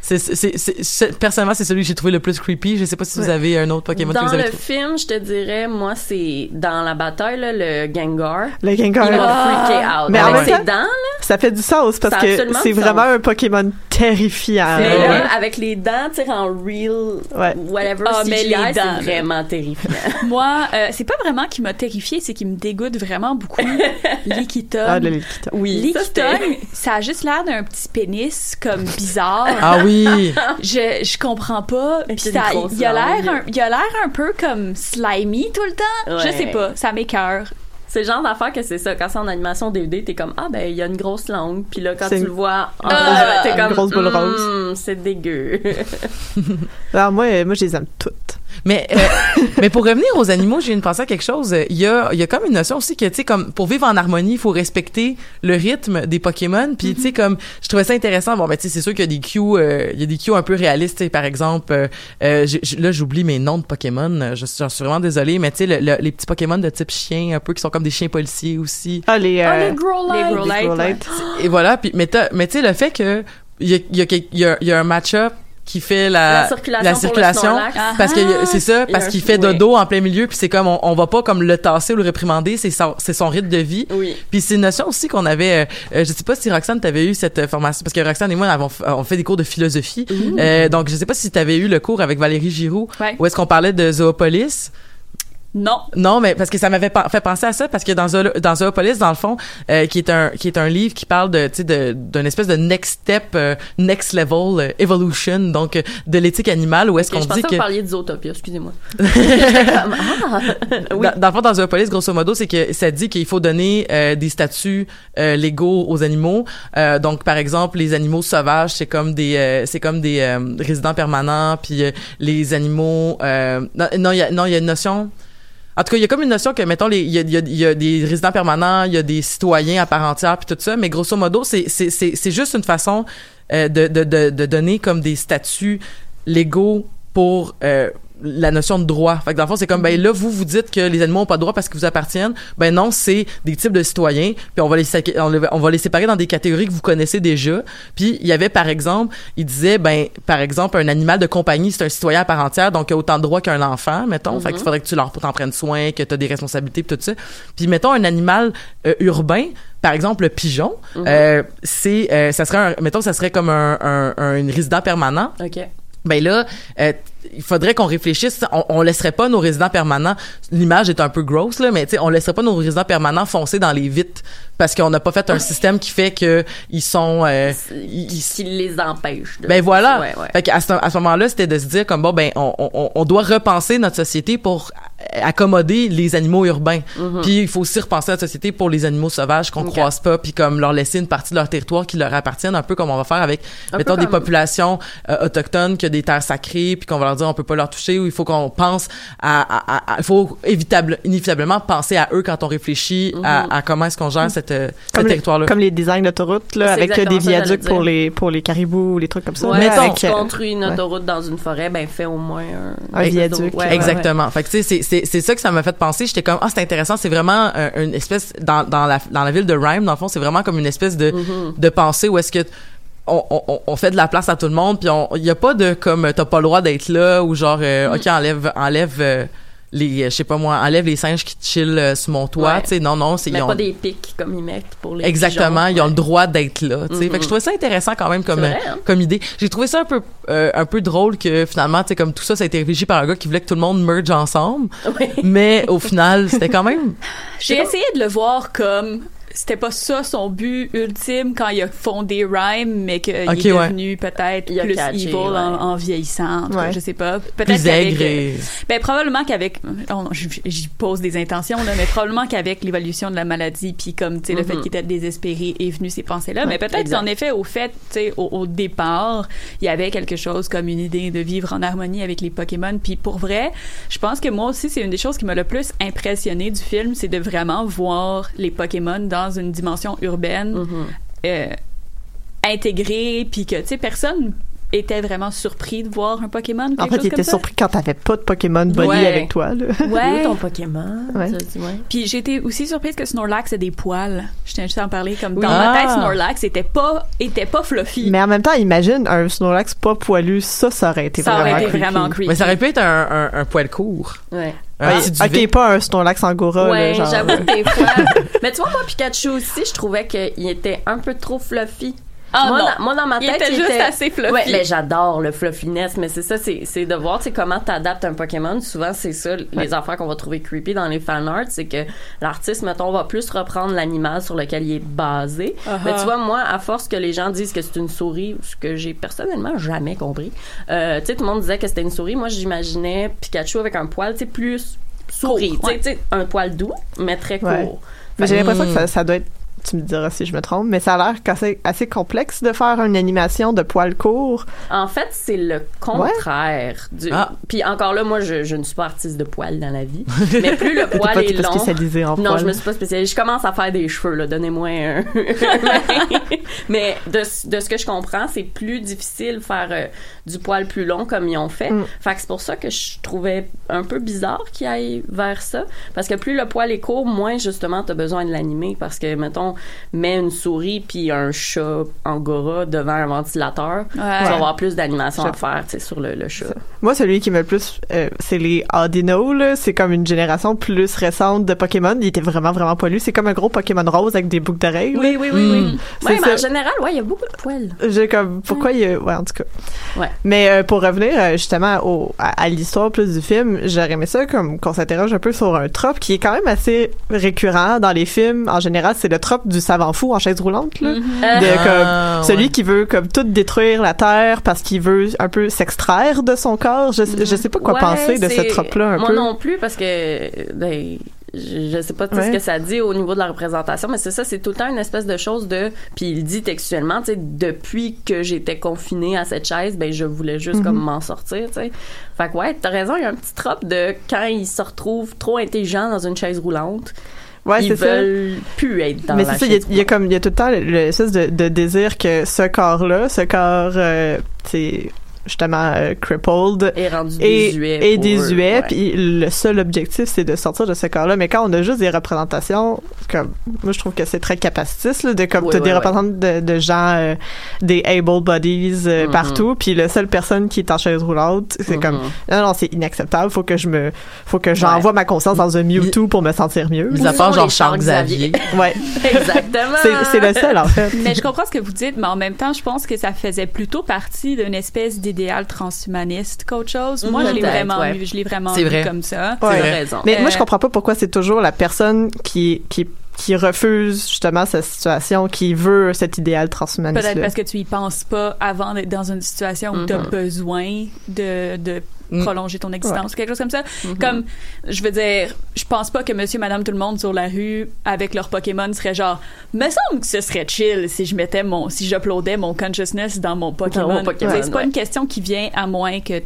C'est c'est c'est- c'est- personnellement c'est celui que j'ai trouvé le plus creepy je sais pas si vous avez un autre Pokémon que Dans vous avez le trouvé film, je te dirais, moi, c'est dans la bataille, là, le Gengar. Le Gengar. Il m'a Ah. freaké out. Mais Avec ses dents, là, Ça fait du sens parce Ça a que c'est vraiment sens. un Pokémon terrifiant. mais ouais. avec les dents, tu sais, en real, Ouais. whatever, Ah, mais les dents, vraiment terrifiant. Moi, euh, c'est pas vraiment qui m'a terrifié, c'est qui me dégoûte vraiment beaucoup. Liquiton. Ah, le Liquita. Oui, ça, c'était- Liquiton, ça a juste l'air d'un petit pénis comme bizarre. ah oui Oui. je, je comprends pas. Puis ça, une il a l'air un, il a l'air un peu comme slimy tout le temps. Je sais pas, ça m'écœure. C'est le genre d'affaire que c'est ça. Quand c'est en animation DVD, t'es comme, ah, ben, il y a une grosse langue. Puis là, quand tu une- le vois en Ah, t'es une comme, grosse boule rose. Hum, c'est dégueu. Alors moi, moi, je les aime toutes. Mais, euh, mais pour revenir aux animaux, j'ai une pensée à quelque chose. Il y a, il y a comme une notion aussi que, tu sais, comme, pour vivre en harmonie, il faut respecter le rythme des Pokémon. Puis, tu sais, comme, je trouvais ça intéressant. Bon, ben, tu sais, c'est sûr qu'il y a des cues, euh, il y a des cues un peu réalistes, tu sais, par exemple, euh, euh, j'ai- j'ai- là, j'oublie mes noms de Pokémon. Je suis, suis vraiment désolée, mais tu sais, le- le- les petits Pokémon de type chien, un peu, qui sont comme des chiens policiers aussi. Ah, les... Ah, euh, les Growlite. les Growlite. Et voilà. Puis, mais, mais tu sais, le fait que, il y a, y a, y a, il y a un match-up qui fait la, La circulation la pour le circulation, Snorlax. parce que c'est ça parce qu'il fait oui. dodo en plein milieu puis c'est comme on, on va pas comme le tasser ou le réprimander c'est son c'est son rythme de vie Oui. puis c'est une notion aussi qu'on avait euh, euh, je sais pas si Roxane t'avais eu cette euh, formation parce que Roxane et moi avons on fait des cours de philosophie Euh, donc je sais pas si t'avais eu le cours avec Valérie Giroux Ouais. où est-ce qu'on parlait de Zoopolis Non. non, mais parce que ça m'avait fait penser à ça parce que dans dans Zoopolis dans le fond euh, qui est un qui est un livre qui parle de tu sais de d'une espèce de next step euh, next level euh, evolution donc euh, de l'éthique animale où est-ce qu'on je pensais dit que que vous parliez de Zootopia, excusez-moi. Ah, oui. dans, dans le fond dans Zoopolis grosso modo c'est que ça dit qu'il faut donner euh, des statuts euh, légaux aux animaux Euh, donc par exemple les animaux sauvages c'est comme des euh, c'est comme des euh, résidents permanents puis euh, les animaux euh, non non il y a non il y a une notion en tout cas, il y a comme une notion que, mettons, il y a, des résidents permanents, il y a des citoyens à part entière, puis tout ça, mais grosso modo, c'est juste une façon euh, de, de de de donner comme des statuts légaux pour euh, la notion de droit. Fait que dans le fond, c'est comme, ben là, vous, vous dites que les animaux ont pas de droit parce qu'ils vous appartiennent. Ben non, c'est des types de citoyens, puis on va les, on va les séparer dans des catégories que vous connaissez déjà. Puis il y avait, par exemple, il disait, ben, par exemple, un animal de compagnie, c'est un citoyen à part entière, donc il a autant de droits qu'un enfant, mettons. Fait qu'il faudrait que tu leur t'en prennes soin, que tu as des responsabilités, puis tout ça. Puis mettons, un animal euh, urbain, par exemple, le pigeon, euh, c'est, euh, ça serait, un, mettons, ça serait comme un, un, un résident permanent OK. Ben là, euh, il faudrait qu'on réfléchisse. On, on laisserait pas nos résidents permanents. L'image est un peu grosse là, mais tu sais, on laisserait pas nos résidents permanents foncer dans les vitres parce qu'on n'a pas fait un système qui fait que ils sont. euh, ils- Qui les empêche. de- ben voilà. Ouais, ouais. Fait qu'à ce, à ce moment-là, c'était de se dire comme bon ben on, on, on doit repenser notre société pour accommoder les animaux urbains. Puis il faut aussi repenser notre société pour les animaux sauvages qu'on Mm-hmm. Ok. croise pas puis comme leur laisser une partie de leur territoire qui leur appartiennent un peu comme on va faire avec Un mettons des comme- populations euh, autochtones qui ont des terres sacrées puis qu'on va leur dire on peut pas leur toucher ou il faut qu'on pense à, à- à- à- il faut évitable, inévitablement penser à eux quand on réfléchit à, à comment est-ce qu'on gère cette, euh, ce territoire-là. comme les designs d'autoroutes, là, C'est avec euh, des viaducs pour les, pour les caribous ou les trucs comme ça. Ouais, Mettons, avec, tu construis une ouais. autoroute dans une forêt, ben fais au moins un, Un viaduc. Ouais, ouais, ouais. Exactement. Fait que tu sais, c'est ça que ça m'a fait penser. J'étais comme ah c'est intéressant. C'est vraiment euh, une espèce dans dans la dans la ville de Rhyme dans le fond c'est vraiment comme une espèce de Mm-hmm. de pensée où est-ce que on, on, on fait de la place à tout le monde puis il y a pas de comme t'as pas le droit d'être là ou genre euh, ok enlève enlève euh, les je sais pas moi enlève les singes qui chillent euh, sur mon toit Ouais. tu sais non non c'est ils ont- pas des pics comme ils mettent pour les Exactement, pigeons. ils ont le droit d'être là. tu sais. Fait que Mhm. je trouvais ça intéressant quand même comme vrai, euh, hein? comme idée. J'ai trouvé ça un peu euh, un peu drôle que finalement, tu sais, comme tout ça, ça a été réfléchi par un gars qui voulait que tout le monde merge ensemble. Oui. Mais au final, c'était quand même. J'ai essayé de le voir comme c'était pas ça son but ultime quand il a fondé Rhyme, mais qu'il est ouais. devenu peut-être plus catché, evil ouais. en, en vieillissant. En tout cas, Ouais. Je sais pas. Peut-être Plus qu'avec, et- euh, ben probablement qu'avec j'y pose des intentions là, mais probablement qu'avec l'évolution de la maladie puis comme tu sais le fait Mhm. qu'il était désespéré est venu ces pensées là, mais peut-être qu'en effet au fait tu sais au, au départ il y avait quelque chose comme une idée de vivre en harmonie avec les Pokémon puis pour vrai je pense que moi aussi c'est une des choses qui m'a le plus impressionné du film c'est de vraiment voir les Pokémon dans une dimension urbaine Mhm. euh, intégrée puis que tu sais personne était vraiment surpris de voir un Pokémon En fait, il était ça. surpris quand t'avais pas de Pokémon Bunny Ouais. avec toi, là. Ouais. Où ton Pokémon? Ouais. Puis été aussi surprise que Snorlax a des poils. Je tiens juste à en parler. Comme dans Ah. ma tête, Snorlax était pas, était pas fluffy. Mais en même temps, imagine un Snorlax pas poilu, ça, ça aurait été ça vraiment aurait été creepy. vraiment creepy. Mais ça aurait pu être un, un, un poil court. Ouais. Duvet. ok, pas un Snorlax Angora, Ouais, j'avoue que des fois. Mais tu vois, moi, Pikachu aussi, je trouvais qu'il était un peu trop fluffy. Ah moi, non. dans, moi, dans ma Il tête, était juste assez fluffy. Ouais, mais j'adore le fluffiness, mais c'est ça, c'est, de voir, comment t'adaptes un Pokémon. Souvent, c'est ça, les affaires qu'on va trouver creepy dans les fan art, c'est que l'artiste, mettons, va plus reprendre l'animal sur lequel il est basé. Uh-huh. Mais tu vois, moi, à force que les gens disent que c'est une souris, ce que j'ai personnellement jamais compris, euh, tu sais, tout le monde disait que c'était une souris. Moi, j'imaginais Pikachu avec un poil, tu sais, plus souris, tu sais, ouais. un poil doux, mais très court. J'ai l'impression que ça, ça doit être tu me diras si je me trompe, mais ça a l'air assez, assez complexe de faire une animation de poils courts. En fait, c'est le contraire. Du... Ah. Puis encore là, moi, je, je ne suis pas artiste de poils dans la vie. Mais plus le poil pas- est long. spécialisée en non, poils. je me suis pas spécialisée. Je commence à faire des cheveux, là. Donnez-moi un. Mais de, de ce que je comprends, c'est plus difficile faire euh, du poil plus long comme ils ont fait. Mm. Fait que c'est pour ça que je trouvais un peu bizarre qu'ils aillent vers ça. Parce que plus le poil est court, moins justement t'as besoin de l'animer. Parce que, mettons, mets une souris puis un chat angora devant un ventilateur, tu vas avoir plus d'animation à faire, tu sais, sur le, le chat. Moi, celui qui me le plus, euh, c'est les Audino, là. C'est comme une génération plus récente de Pokémon. Il était vraiment, vraiment poilu. C'est comme un gros Pokémon rose avec des boucles d'oreilles. Oui, oui, oui, Mm. oui. Ouais, mais en général, ouais, il y a beaucoup de poils. J'ai comme, pourquoi il y a, ouais, en tout cas. Ouais. Mais euh, pour revenir euh, justement au, à, à l'histoire plus du film, j'aurais aimé ça comme qu'on s'interroge un peu sur un trope qui est quand même assez récurrent dans les films. En général, c'est le trope du savant fou en chaise roulante, là. De, Ah, celui ouais. qui veut comme tout détruire la terre parce qu'il veut un peu s'extraire de son corps. Je, je sais pas quoi Ouais, penser de ce c'est- trope-là un Moi peu. non plus, parce que ben, je, je sais pas Ouais. ce que ça dit au niveau de la représentation, mais c'est ça, c'est tout le temps une espèce de chose de. Puis il dit textuellement, tu sais, depuis que j'étais confinée à cette chaise, ben je voulais juste comme m'en sortir, tu sais. Fait que ouais, t'as raison, il y a un petit trope de quand ils se retrouvent trop intelligents dans une chaise roulante, Ouais, ils c'est ça. veulent plus être dans Mais c'est ça, il y, a, y comme il y a tout le temps le, le espèce de, de désir que ce corps-là, ce corps, euh, c'est justement euh, crippled, est rendu et, désuet. et désuet, puis le seul objectif c'est de sortir de ce corps-là. Mais quand on a juste des représentations, comme moi je trouve que c'est très capacitiste, là, de comme Oui, t'as oui, des oui. représentants de, de gens, euh, des able bodies euh, Mhm. partout, puis la seule personne qui est en chaise roulante, c'est Mhm. comme non non c'est inacceptable, faut que je me, faut que j'envoie Ouais. ma conscience dans un Mewtwo pour me sentir mieux. Mis à part genre les Charles Xavier. Ouais, Exactement. c'est c'est le seul en fait. Mais je comprends ce que vous dites, mais en même temps, je pense que ça faisait plutôt partie d'une espèce d'idéal transhumaniste qu'autre chose. Moi, je l'ai vraiment, ouais. vu, je l'ai vraiment vu vrai. comme ça. Ouais. raison. Mais moi, je Euh, comprends pas pourquoi c'est toujours la personne qui, qui, qui refuse justement cette situation, qui veut cet idéal transhumaniste. Peut-être parce que tu y penses pas avant d'être dans une situation où tu as besoin de, de Mm. prolonger ton existence ou quelque chose comme ça. Comme, je veux dire, je pense pas que monsieur, madame, tout le monde sur la rue avec leur Pokémon serait genre, me semble que ce serait chill si je mettais mon, si j'uploadais mon consciousness dans mon Pokémon. c'est pas ouais. une question qui vient à moins que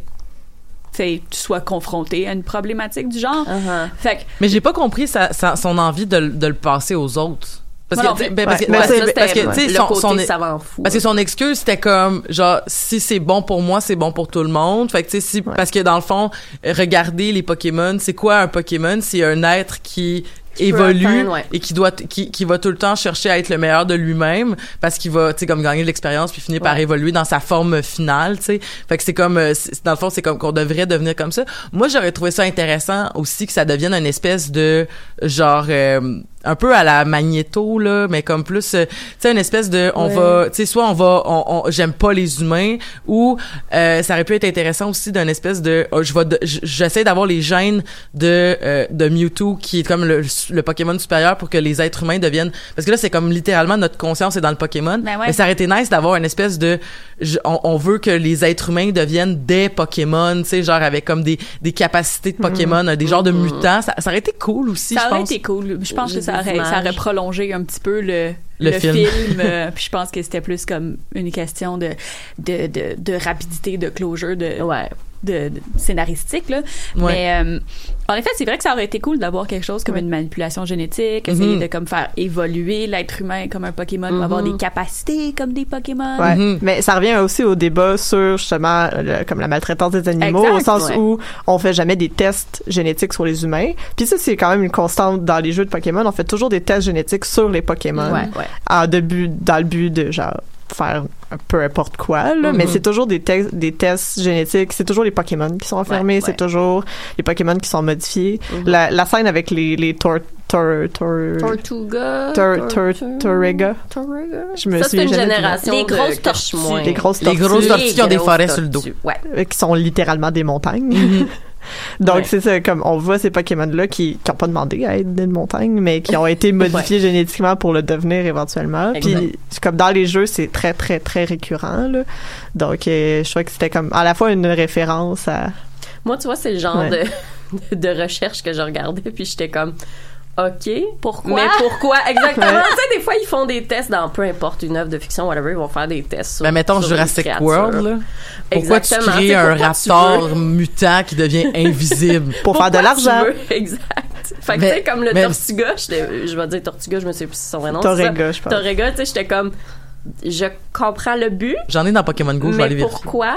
tu sais, tu sois confronté à une problématique du genre. Uh-huh. Fait que, Mais j'ai pas compris sa, sa- son envie de, le- de le passer aux autres. Parce que, ben, parce que, parce que, son, côté son- savant fou. parce que son excuse c'était comme genre si c'est bon pour moi c'est bon pour tout le monde fait que tu sais si parce que dans le fond regarder les Pokémon c'est quoi un Pokémon? C'est un être qui évolue atteindre, ouais. et qui doit qui, qui va tout le temps chercher à être le meilleur de lui-même parce qu'il va tu sais comme gagner de l'expérience puis finir par évoluer dans sa forme finale tu sais. Fait que c'est comme euh, dans le fond c'est comme qu'on devrait devenir comme ça. Moi j'aurais trouvé ça intéressant aussi que ça devienne une espèce de genre euh, un peu à la magnéto là mais comme plus euh, tu sais une espèce de on Ouais. va tu sais soit on va on, on- j'aime pas les humains ou euh, ça aurait pu être intéressant aussi d'une espèce de oh, je vais j'essaie d'avoir les gènes de euh, de Mewtwo qui est comme le, le Pokémon supérieur pour que les êtres humains deviennent parce que là c'est comme littéralement notre conscience est dans le Pokémon Ben ouais. mais ça aurait été nice d'avoir une espèce de je- on, on veut que les êtres humains deviennent des Pokémon tu sais genre avec comme des des capacités de Pokémon des genres de mutants ça, ça aurait été cool aussi ça aurait été cool. Je pense J'ai que ça aurait, ça aurait prolongé un petit peu le, Le film. euh, puis je pense que c'était plus comme une question de, de, de, de rapidité, de closure, de, Ouais. de, de scénaristique. Là. Ouais. Mais euh, en effet, c'est vrai que ça aurait été cool d'avoir quelque chose comme une manipulation génétique, essayer Mhm. de comme faire évoluer l'être humain comme un Pokémon, avoir des capacités comme des Pokémon. Ouais. Mhm. Mais ça revient aussi au débat sur justement le- comme la maltraitance des animaux Exact, au sens ouais. où on fait jamais des tests génétiques sur les humains. Puis ça c'est quand même une constante dans les jeux de Pokémon, on fait toujours des tests génétiques sur les Pokémon. Ouais, ouais. En début dans le but de genre faire peu importe quoi, là, mais Mhm. c'est toujours des, tests des tests génétiques, c'est toujours les Pokémon qui sont enfermés, Ouais, c'est toujours les Pokémon qui sont modifiés. Mhm. la, la scène avec les, les tor, tor, tor, Tortuga. Tor- tor- Torrega. Torrega. Je me Ça, c'est souviens une génération Les grosses tortues. les grosses Les tortues grosses tortues qui ont des forêts sur le dos. Ouais. euh, qui sont littéralement des montagnes. Donc Ouais. c'est ça, comme on voit ces Pokémon-là qui n'ont pas demandé à être des montagnes, mais qui ont été modifiés génétiquement pour le devenir éventuellement. Exact. Puis comme dans les jeux, c'est très très très récurrent. Là. Donc euh, je crois que c'était comme à la fois une référence à Moi, tu vois, c'est le genre Ouais. de, de recherche que je regardais, puis j'étais comme, OK. Pourquoi? Mais pourquoi? Exactement. Ouais. tu sais, des fois, ils font des tests dans peu importe une œuvre de fiction, whatever, ils vont faire des tests sur. Ben, mettons sur Jurassic. World, là. Pourquoi tu Exactement. crées C'est un tu raptor mutant qui devient invisible? pour faire de tu l'argent. veux? Exact. Fait que, Mais- tu sais, comme le mais- Tortuga, je vais dire Tortuga, je me sais plus si c'est son vrai nom. Torrega, je pense. Torrega, tu sais, j'étais comme, je comprends le but, J'en ai dans Pokémon Go, je vais aller mais vérifier. pourquoi?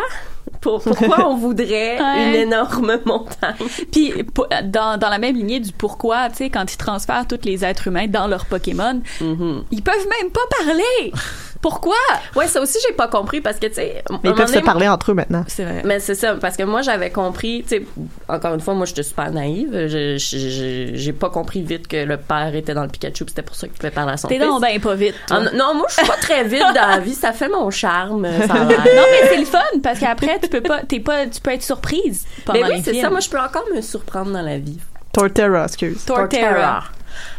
Pour, pourquoi on voudrait Ouais. une énorme montagne? Puis dans, dans la même lignée du pourquoi, tu sais, quand ils transfèrent tous les êtres humains dans leur Pokémon, Mhm. ils peuvent même pas parler. Pourquoi? Ouais, ça aussi, j'ai pas compris parce que, tu sais, Mais ils peuvent se parler entre eux maintenant. C'est vrai. Mais c'est ça, parce que moi, j'avais compris, tu sais, encore une fois, moi, j'étais super naïve. J'ai pas compris vite que le père était dans le Pikachu, c'était pour ça qu'il pouvait parler à son T'es donc ben pas vite. toi. Ah, non, moi, je suis pas très vite dans la vie. Ça fait mon charme, ça l'air. Non, mais c'est le fun parce qu'après tu peux pas, t'es pas, tu peux être surprise pendant Mais oui, c'est ça. Moi, je peux encore me surprendre dans la vie. Torterra, excuse. Torterra.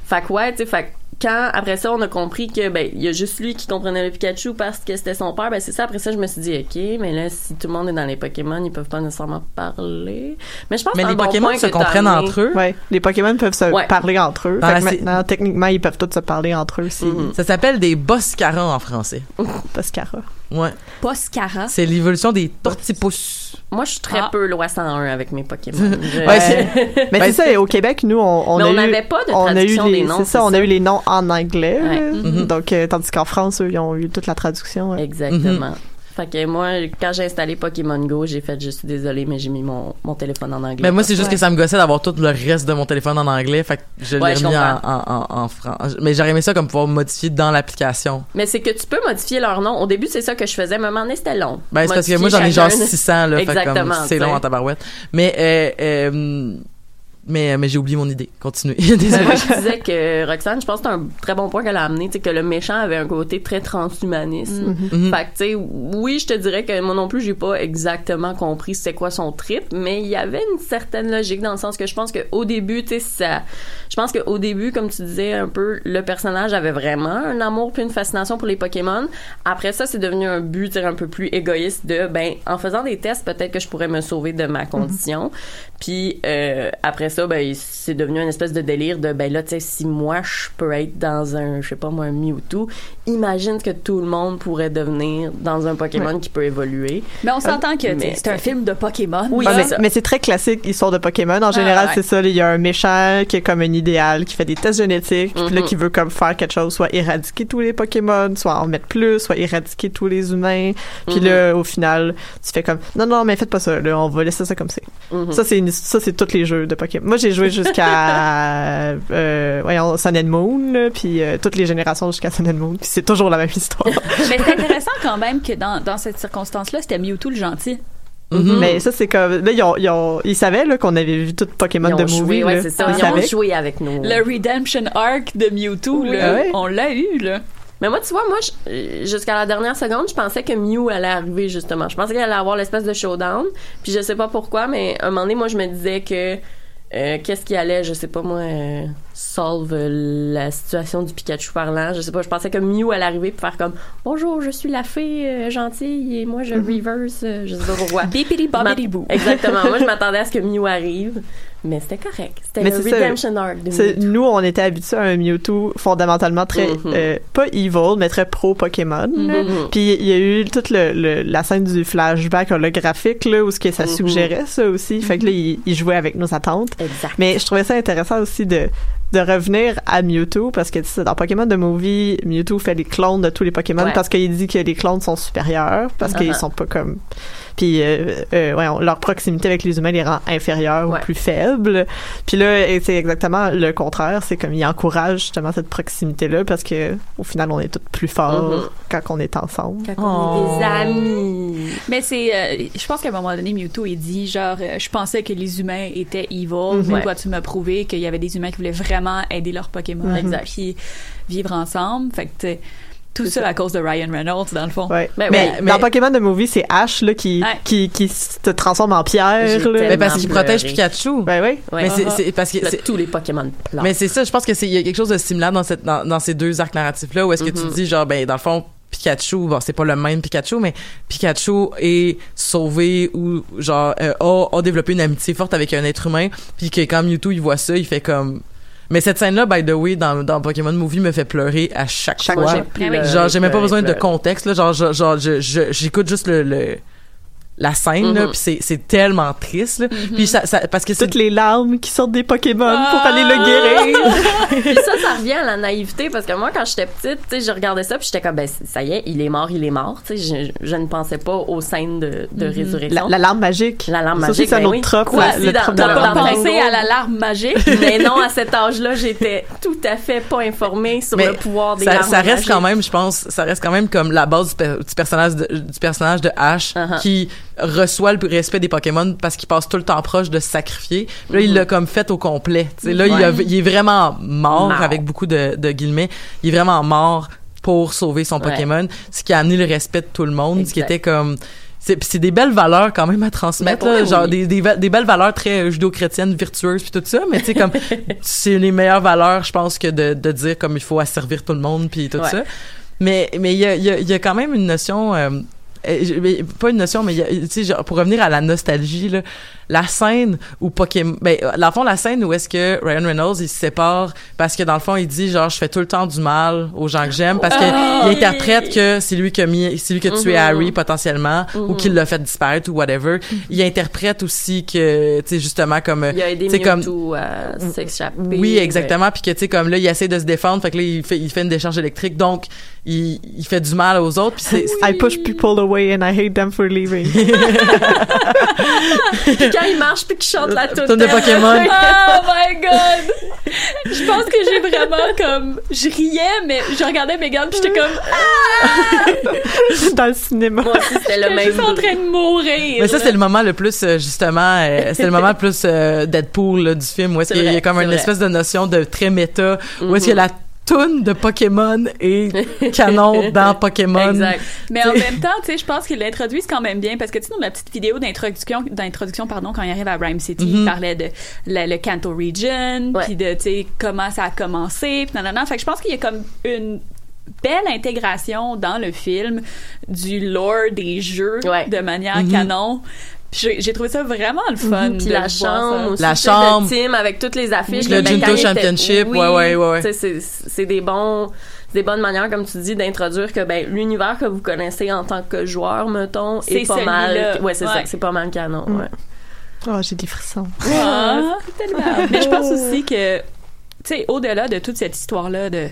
Fait que ouais, tu sais, fait que quand après ça on a compris que ben il y a juste lui qui comprenait le Pikachu parce que c'était son père, ben c'est ça. Après ça, je me suis dit ok, mais là si tout le monde est dans les Pokémon, ils peuvent pas nécessairement parler. Mais je pense Mais les bon Pokémon se comprennent entre eux. Ouais, les Pokémon peuvent se Ouais. parler entre eux. Dans Fait que maintenant, techniquement, ils peuvent tous se parler entre eux si Mhm. Ça s'appelle des Boscara en français. Poscara. Ouais. C'est l'évolution des tortipus. Moi, je suis très Ah. peu loi 101 avec mes Pokémon. Je- Ouais, c'est- Mais c'est ça, au Québec, nous, on, on Mais a on eu, n'avait pas de on a eu traduction les, des noms, C'est ça, on a eu les noms en anglais. Ouais. Mhm. Donc, euh, tandis qu'en France, eux, ils ont eu toute la traduction. ouais. Exactement. Fait que moi, quand j'ai installé Pokémon Go, j'ai fait, je suis désolée, mais j'ai mis mon, mon téléphone en anglais. Mais moi, c'est juste Ouais. que ça me gossait d'avoir tout le reste de mon téléphone en anglais. Fait que je Ouais, l'ai je remis en, en, en, en français. Mais j'aurais aimé ça comme pouvoir modifier dans l'application. Mais c'est que tu peux modifier leur nom. Au début, c'est ça que je faisais, mais à un moment donné, c'était long. Ben, c'est parce que moi, j'en ai genre chacun. 600, là. Fait que comme, Exactement, c'est long en tabarouette. Mais, euh, euh, mais, mais j'ai oublié mon idée. Continuez. Désolée. moi, je disais que Roxane, je pense que c'est un très bon point qu'elle a amené, tu sais, que le méchant avait un côté très transhumanisme. Mhm. Fait que, tu sais, oui, je te dirais que moi non plus, j'ai pas exactement compris c'est quoi son trip, mais il y avait une certaine logique dans le sens que je pense qu'au début, tu sais, ça, je pense qu'au début, comme tu disais un peu, le personnage avait vraiment un amour puis une fascination pour les Pokémon. Après ça, c'est devenu un but, un peu plus égoïste de, ben, en faisant des tests, peut-être que je pourrais me sauver de ma condition. Puis euh, après ça, ben c'est devenu une espèce de délire de ben là, tu sais, si moi je peux être dans un, je sais pas moi, un Mewtwo, imagine que tout le monde pourrait devenir dans un Pokémon qui peut évoluer. Mais on s'entend que c'est un film de Pokémon. Oui, mais c'est ça. mais c'est très classique, histoire de Pokémon. En général, ouais. c'est ça. Il y a un méchant qui est comme un idéal, qui fait des tests génétiques, puis là, Mhm. qui veut comme faire quelque chose, soit éradiquer tous les Pokémon, soit en mettre plus, soit éradiquer tous les humains. Puis Mhm. là, au final, tu fais comme, non, non, mais faites pas ça, là, on va laisser ça comme c'est. Mhm. Ça, c'est une- ça, c'est tous les jeux de Pokémon. Moi, j'ai joué jusqu'à, euh, voyons, Sun and Moon, là, puis euh, toutes les générations jusqu'à Sun and Moon, puis c'est toujours la même histoire. Mais c'est intéressant quand même que dans, dans cette circonstance-là, c'était Mewtwo le gentil. Mhm. Mais ça, c'est comme, là, ils, ont, ils, ont- ils savaient, là, qu'on avait vu tout Pokémon de movie, ouais, là. c'est ça. Ils Ils ont savaient. joué avec nous. Le redemption arc de Mewtwo, Oui. là, Ah ouais? on l'a eu, là. Mais moi, tu vois, moi, je- jusqu'à la dernière seconde, je pensais que Mew allait arriver, justement. Je pensais qu'elle allait avoir l'espèce de showdown. Puis je sais pas pourquoi, mais à un moment donné, moi, je me disais que euh, qu'est-ce qui allait, je sais pas moi, euh, solve euh, la situation du Pikachu parlant. Je sais pas, je pensais que Mew allait arriver pour faire comme Bonjour, je suis la fée euh, gentille et moi, je reverse, euh, je sais pas pourquoi. Bippity bobbity boo. Exactement. moi, je m'attendais à ce que Mew arrive. Mais c'était correct. C'était le c'est ça. redemption arc de nous, on était habitués à un Mewtwo fondamentalement très, Mhm. euh, pas evil, mais très pro-Pokémon. là. Mhm. Puis il y a eu toute le, le- la scène du flashback holographique, là, où ce que ça Mhm. suggérait, ça aussi. Fait que là, il, il jouait avec nos attentes. Exact. Mais je trouvais ça intéressant aussi de, de revenir à Mewtwo, parce que tu sais, dans Pokémon de Movie, Mewtwo fait les clones de tous les Pokémon Ouais. parce qu'il dit que les clones sont supérieurs, parce qu'ils Uh-huh. sont pas comme... puis euh, euh, ouais, on- leur proximité avec les humains les rend inférieurs Ouais. ou plus faibles. Puis là, c'est exactement le contraire. C'est comme ils encouragent justement cette proximité-là parce que au final, on est tous plus forts Mhm. quand on est ensemble. Quand on est des Oh. amis. Mais c'est, euh, je pense qu'à un moment donné, Mewtwo, il dit genre, euh, je pensais que les humains étaient evil, mais Ouais. toi, tu m'as prouvé qu'il y avait des humains qui voulaient vraiment aider leurs Pokémon, Exact. puis vivre ensemble. Fait que tout ça à cause de Ryan Reynolds, dans le fond. Ouais. Ben mais, oui. dans Pokémon de Movie, c'est Ash là, qui, Ouais. qui, qui se transforme en pierre. Là. Mais parce qu'il protège Pikachu. Ben oui. Ouais. Mais c'est- c'est parce que Là, tous les Pokémon pleurent. Mais c'est ça, je pense que c'est il y a quelque chose de similaire dans cette dans, dans ces deux arcs narratifs là où est-ce que Mm-hmm. tu dis genre ben dans le fond Pikachu, bon c'est pas le même Pikachu mais Pikachu est sauvé ou genre euh, a, a développé une amitié forte avec un être humain puis que quand Mewtwo il voit ça, il fait comme mais cette scène-là, by the way, dans, dans Pokémon Movie, me fait pleurer à chaque, Chaque fois. fois. j'ai pleuré, Genre, j'ai même pas besoin de contexte, là. Genre, genre, genre, je- je- j'écoute juste le, le- la scène, là, Mhm. puis c'est, c'est tellement triste, là. Puis ça, ça, parce que c'est Toutes les larmes qui sortent des Pokémon pour Ah! aller le guérir. Puis ça, ça revient à la naïveté parce que moi, quand j'étais petite, tu sais, je regardais ça puis j'étais comme, ben, ça y est, il est mort, il est mort. Tu sais, je, je ne pensais pas aux scènes de, de la, résurrection. la larme magique. La larme Ça magique, c'est un ben autre oui. trope. Quoi, si le dans- dans- penser à la larme magique. Mais non, à cet âge-là, j'étais tout à fait pas informée sur Mais le pouvoir des ça, larmes ça reste magiques. quand même, je pense, ça reste quand même comme la base du, per- du personnage de, du personnage de Ash Uh-huh. qui reçoit le respect des Pokémon parce qu'il passe tout le temps proche de se sacrifier. Puis là, il l'a comme fait au complet. Tu sais, là, il, a-. Ouais. il est vraiment mort, Mort. avec beaucoup de, de guillemets. Il est vraiment mort pour sauver son Ouais. Pokémon, ce qui a amené le respect de tout le monde, ce qui était comme c'est des belles valeurs quand même à transmettre Ben, là, genre des, des, va- des belles valeurs très euh, judéo-chrétiennes virtueuses puis tout ça mais tu sais comme c'est les meilleures valeurs je pense que de, de dire comme il faut asservir tout le monde puis tout Ouais. ça mais mais il y a, il y, a, il y a quand même une notion euh, pas une notion mais il y a- pour revenir à la nostalgie là la scène où Pokémon ben euh, dans le fond la scène où est-ce que Ryan Reynolds il se sépare parce que dans le fond il dit genre je fais tout le temps du mal aux gens que j'aime parce que Ah, il oui. interprète que c'est lui qui a mis c'est lui qui a tué Mhm. Harry potentiellement ou Mhm. qui l'a fait disparaître ou whatever il interprète aussi que tu sais justement comme Il a aidé tu sais, comme s'échapper. oui, exactement. Puis que, tu sais, comme là, il essaie de se défendre. Fait que là, il fait, il fait une décharge électrique. Donc, il, il fait du mal aux autres. Puis c'est... I push people away and I hate them for leaving. Quand il marche puis qu'il chante la toute Tonne de Pokémon. Oh my god! Je pense que j'ai vraiment comme. Je riais, mais je regardais Megan puis j'étais comme. dans le cinéma. Moi aussi, c'était le même. juste en train de mourir. Mais ça, c'est le moment le plus, euh, justement, euh, c'est le moment le plus euh, Deadpool là, du film, où est-ce qu'il y a comme une vrai. espèce de notion de très méta, où est-ce que la toune de Pokémon est canon dans Pokémon. Exact. Mais en même temps, tu sais, je pense qu'ils l'introduisent quand même bien parce que tu sais, dans la petite vidéo d'introduction, d'introduction, pardon, quand il arrive à Rhyme City, il Mhm. parlait de la- le Kanto Region, puis de, tu sais, comment ça a commencé, puis nanana. Fait que je pense qu'il y a comme une belle intégration dans le film du lore des jeux Ouais. de manière Mhm. canon. Puis J'ai trouvé ça vraiment le fun. Puis de la chambre aussi, La chambre. team avec toutes les affiches. Le Junto Championship, oui, ouais, ouais, ouais, C'est c'est des bons des bonnes manières comme tu dis d'introduire que ben l'univers que vous connaissez en tant que joueur mettons C'est est pas mal ouais c'est Ouais. ça c'est pas mal canon Mm. ouais. Oh, j'ai des frissons. Ah, Mais je pense aussi que, tu sais, au-delà de toute cette histoire-là de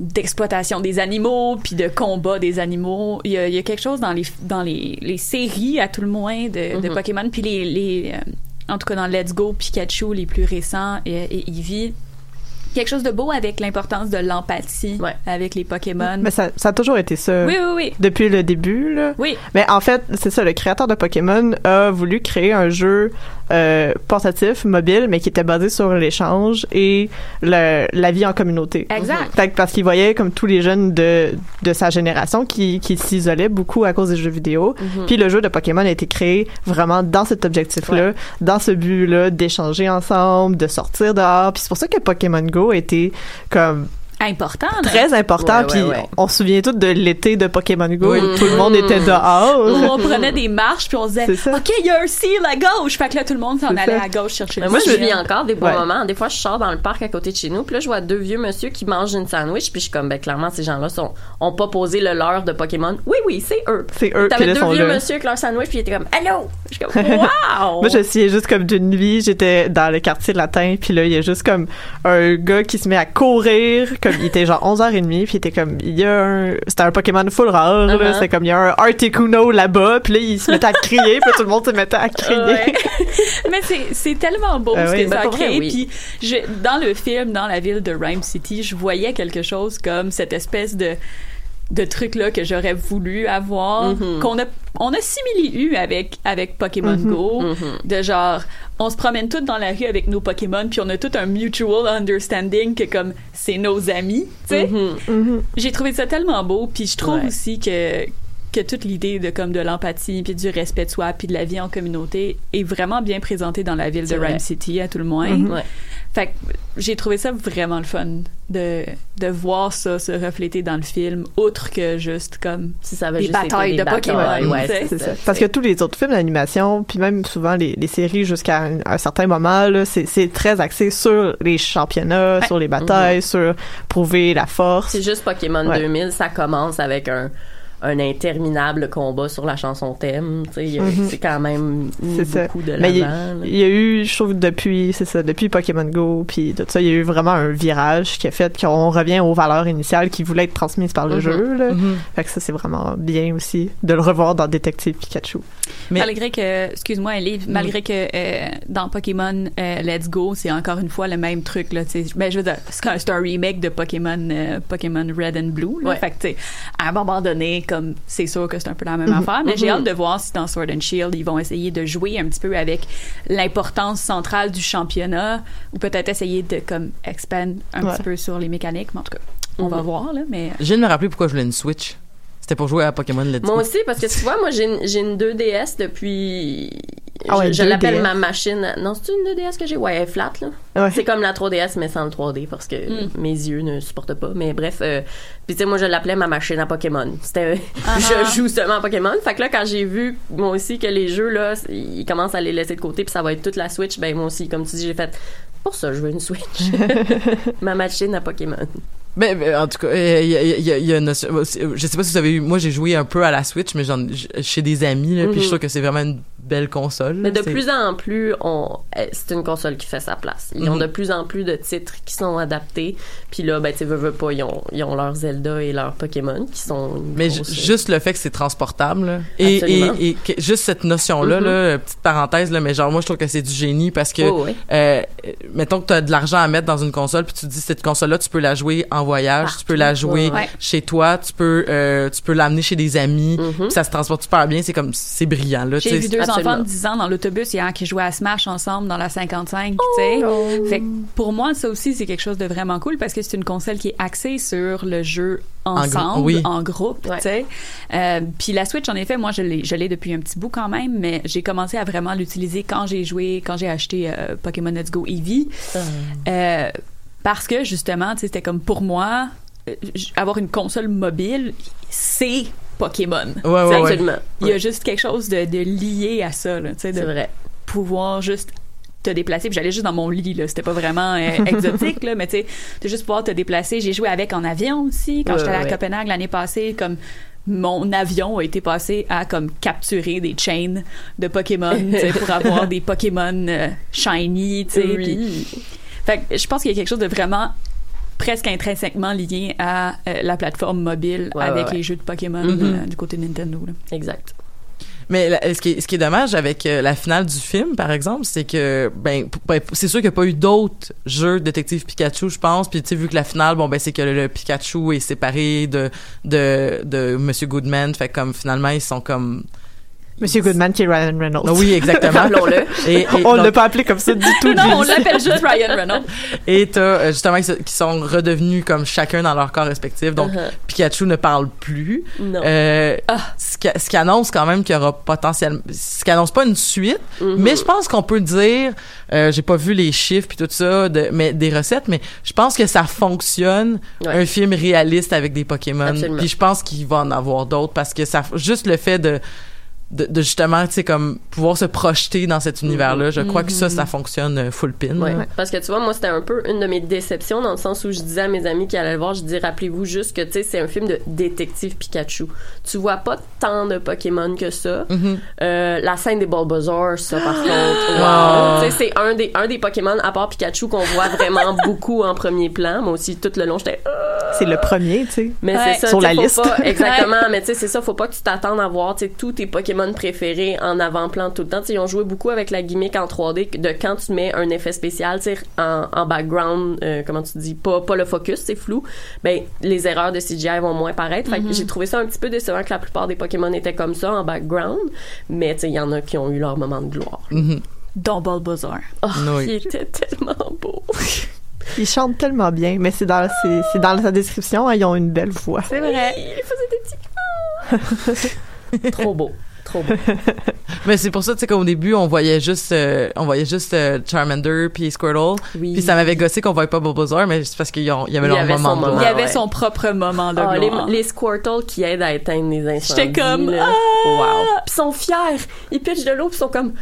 d'exploitation des animaux puis de combat des animaux il y a, il y a quelque chose dans les dans les, les séries à tout le moins de, de Mhm. Pokémon puis les, les euh, en tout cas dans Let's Go Pikachu les plus récents et, et Eevee quelque chose de beau avec l'importance de l'empathie Ouais. avec les Pokémon Mais ça, ça a toujours été ça. oui oui oui Depuis le début, là. oui Mais en fait, c'est ça, le créateur de Pokémon a voulu créer un jeu euh, portatif, mobile, mais qui était basé sur l'échange et le, la vie en communauté. exact Fait que parce qu'il voyait comme tous les jeunes de, de sa génération qui, qui s'isolaient beaucoup à cause des jeux vidéo. Mhm. Puis le jeu de Pokémon a été créé vraiment dans cet objectif-là, dans ce but-là d'échanger ensemble, de sortir dehors. Puis c'est pour ça que Pokémon Go a été comme important là. très important. Puis ouais, ouais. on se souvient tous de l'été de Pokémon Go Oui. où tout le monde était où dehors. on prenait des marches puis on se disait ok il y a un ciel à gauche fait que là tout le monde s'en allait ça. à gauche chercher Mais le moi, je vis encore des bons Ouais. moments. Des fois, je sors dans le parc à côté de chez nous, puis là, je vois deux vieux monsieur qui mangent une sandwich, puis je suis comme, ben, clairement, ces gens-là sont, ont pas posé le leur de Pokémon. Oui, oui, c'est eux. C'est eux qui T'avais le deux sont vieux là. monsieur avec leur sandwich, puis ils étaient comme, allô! Je suis comme, wow! Moi, je suis juste comme d'une nuit, j'étais dans le quartier latin, puis là, il y a juste comme un gars qui se met à courir, comme, il était genre 11h30, puis il était comme, il y a un, c'était un Pokémon full rare, là, Uh-huh. c'est comme, il y a un Articuno là-bas, puis là, il se mettait à crier, puis tout le monde se mettait à crier. Ouais. Mais c'est, c'est tellement beau Ah ce oui, que ben ça a créé. oui. Puis je, dans le film, dans la ville de Rhyme City, je voyais quelque chose comme cette espèce de de truc là que j'aurais voulu avoir Mhm. qu'on a on a simili eu avec avec Pokémon Go Mhm. de genre on se promène tous dans la rue avec nos Pokémon puis on a tout un mutual understanding que comme c'est nos amis tu sais j'ai trouvé ça tellement beau puis je trouve Ouais. aussi que que toute l'idée de comme de l'empathie puis du respect de soi puis de la vie en communauté est vraiment bien présentée dans la ville de. Rhyme City à tout le moins. Mhm. Ouais. Fait que j'ai trouvé ça vraiment le fun de de voir ça se refléter dans le film outre que juste comme Si ça avait Des juste été batailles de Pokémon, ouais, c'est ça. Parce que tous les autres films d'animation, puis même souvent les, les séries jusqu'à un, un certain moment, là, c'est, très axé sur les championnats, Ouais. sur les batailles, sur prouver la force. C'est juste Pokémon Ouais. 2000, ça commence avec un, un interminable combat sur la chanson thème. Tu sais, il y a- Mhm. c'est quand même C'est ça. beaucoup de Mais il, l'avant. il y a eu, je trouve, depuis, c'est ça, depuis Pokémon Go, puis tout ça, il y a eu vraiment un virage qui a fait qu'on revient aux valeurs initiales qui voulaient être transmises par le Mhm. jeu. Là. Mhm. Fait que ça, c'est vraiment bien aussi de le revoir dans Détective Pikachu. Mais- malgré que excuse-moi Ellie, malgré que euh, dans Pokémon euh, Let's Go c'est encore une fois le même truc là ben je veux dire c'est un, remake de Pokémon euh, Pokémon Red and Blue là Ouais. fait que à un moment donné comme c'est sûr que c'est un peu la même Mhm. affaire mais j'ai Mhm. hâte de voir si dans Sword and Shield ils vont essayer de jouer un petit peu avec l'importance centrale du championnat ou peut-être essayer de comme expand un Ouais. petit peu sur les mécaniques mais en tout cas on va Mhm. voir là mais Je viens de me rappeler pourquoi je voulais une Switch. C'était pour jouer à Pokémon Let's Moi Go. aussi, parce que tu vois, moi, j'ai une, j'ai une 2DS depuis... Ah ouais, je je 2DS. l'appelle ma machine... Non, c'est une 2DS que j'ai? Ouais, elle est flat, là. Ouais. C'est comme la 3DS, mais sans le 3D, parce que Mm. mes yeux ne supportent pas. Mais bref, euh, puis tu sais, moi, je l'appelais ma machine à Pokémon. C'était... Ah. je joue seulement à Pokémon. Fait que là, quand j'ai vu, moi aussi, que les jeux, là, ils commencent à les laisser de côté, puis ça va être toute la Switch, ben moi aussi, comme tu dis, j'ai fait... Pour ça, je veux une Switch. ma machine à Pokémon. Mais, mais, en tout cas, il y a, y a- y a une notion- je sais pas si vous avez eu, moi j'ai joué un peu à la Switch, mais j'en, chez des amis, là, puis je trouve que c'est vraiment une belle console. Mais de plus en plus, on, euh, c'est une console qui fait sa place. Ils ont Mhm. de plus en plus de titres qui sont adaptés. Puis là, ben, tu sais, veux, veux pas, ils ont, ils ont leur Zelda et leur Pokémon qui sont. Mais grosse- juste le fait que c'est transportable, là. et, et, Absolument. et que- juste cette notion-là, Mhm. là, petite parenthèse, là, mais genre moi je trouve que c'est du génie parce que, Oh, euh, mettons que tu as de l'argent à mettre dans une console, puis tu te dis cette console-là, tu peux la jouer en voyage, tu peux la jouer Ouais, chez toi, tu peux, euh, tu peux l'amener chez des amis, Mhm. puis ça se transporte super bien, c'est comme, c'est brillant, là. tu J'ai sais. vu deux absolument. Enfants de 10 ans dans l'autobus hier qui jouaient à Smash ensemble dans la 55, tu sais. Oh. Fait que pour moi, ça aussi, c'est quelque chose de vraiment cool parce que c'est une console qui est axée sur le jeu ensemble, oui. en groupe, Ouais. tu sais. Euh, Puis la Switch, en effet, moi, je l'ai, je l'ai depuis un petit bout quand même, mais j'ai commencé à vraiment l'utiliser quand j'ai joué, quand j'ai acheté euh, Pokémon Let's Go Eevee. Euh, parce que justement, tu sais, c'était comme pour moi, avoir une console mobile, c'est Pokémon. Ouais, ouais. Absolument. Il y a juste quelque chose de, de lié à ça, là, de vrai. pouvoir juste te déplacer. Puis j'allais juste dans mon lit, là. C'était pas vraiment euh, exotique, là, mais tu sais, de juste pouvoir te déplacer. J'ai joué avec en avion aussi quand Ouais, j'étais allée ouais. à Copenhague l'année passée, comme mon avion a été passé à comme capturer des chains de Pokémon pour avoir des Pokémon euh, shiny, tu sais. Oui. Fait que je pense qu'il y a quelque chose de vraiment presque intrinsèquement lié à euh, la plateforme mobile Ouais, avec ouais, ouais. les jeux de Pokémon Mhm. euh, du côté de Nintendo. Là. Exact. Mais la- ce, qui est, ce qui est dommage avec euh, la finale du film, par exemple, c'est que ben, ben, c'est sûr qu'il n'y a pas eu d'autres jeux détective Pikachu, je pense. Puis tu sais, vu que la finale, bon ben c'est que le, le Pikachu est séparé de de de Monsieur Goodman, fait comme finalement ils sont comme Monsieur Goodman qui est Ryan Reynolds. Ah oui exactement. Et, et On donc- l'a pas appelé comme ça du tout. non, on l'appelle juste Ryan Reynolds. Et t'as euh, justement qui sont redevenus comme chacun dans leur corps respectif. Donc Uh-huh. Pikachu ne parle plus. Non. Euh, Ah. ce, qui, ce qui annonce quand même qu'il y aura potentiellement, ce qui annonce pas une suite, Mhm. mais je pense qu'on peut dire, euh, j'ai pas vu les chiffres puis tout ça, de, mais des recettes, mais je pense que ça fonctionne Ouais. un film réaliste avec des Pokémon. Absolument. Puis je pense qu'il va en avoir d'autres parce que ça, juste le fait de de, de justement, tu sais, comme pouvoir se projeter dans cet univers-là. Je crois que ça, ça fonctionne euh, full pin. Ouais. Parce que tu vois, moi, c'était un peu une de mes déceptions dans le sens où je disais à mes amis qui allaient le voir, je dis, rappelez-vous juste que, tu sais, c'est un film de détective Pikachu. Tu vois pas tant de Pokémon que ça. Mm-hmm. Euh, la scène des Bulbasaur, ça, par contre, Ah! wow. Tu sais, c'est un des, un des Pokémon, à part Pikachu, qu'on voit vraiment beaucoup en premier plan. Moi aussi, tout le long, j'étais, C'est le premier, tu sais. mais Ouais. c'est ça, Sur la liste. pas- exactement, mais tu sais, c'est ça, faut pas que tu t'attendes à voir, tu sais, tous tes Pokémon préférés en avant-plan tout le temps. Ils ont joué beaucoup avec la gimmick en 3D de quand tu mets un effet spécial, en, en background, euh, comment tu dis, pas, pas le focus, c'est flou, ben, les erreurs de CGI vont moins paraître. Fait que j'ai trouvé ça un petit peu décevant que la plupart des Pokémon étaient comme ça en background, mais il y en a qui ont eu leur moment de gloire. Bulbasaur. Oh, Oui. il était tellement beau. Ils chantent tellement bien, mais c'est dans, c'est, c'est dans sa description, hein, ils ont une belle voix. C'est vrai. Il faisait des petits... Trop beau. Trop beau. Mais c'est pour ça, tu sais, qu'au début, on voyait juste, euh, on voyait juste euh, Charmander puis Squirtle. Oui. Puis ça m'avait gossé qu'on voyait pas Bulbasaur, mais c'est parce qu'il y, avait leur avait moment son de moment. Il y avait ouais. son propre moment de Ah, les, gloire. les Squirtle qui aident à éteindre les incendies. J'étais comme, là. ah! Wow. Puis ils sont fiers. Ils pitchent de l'eau puis ils sont comme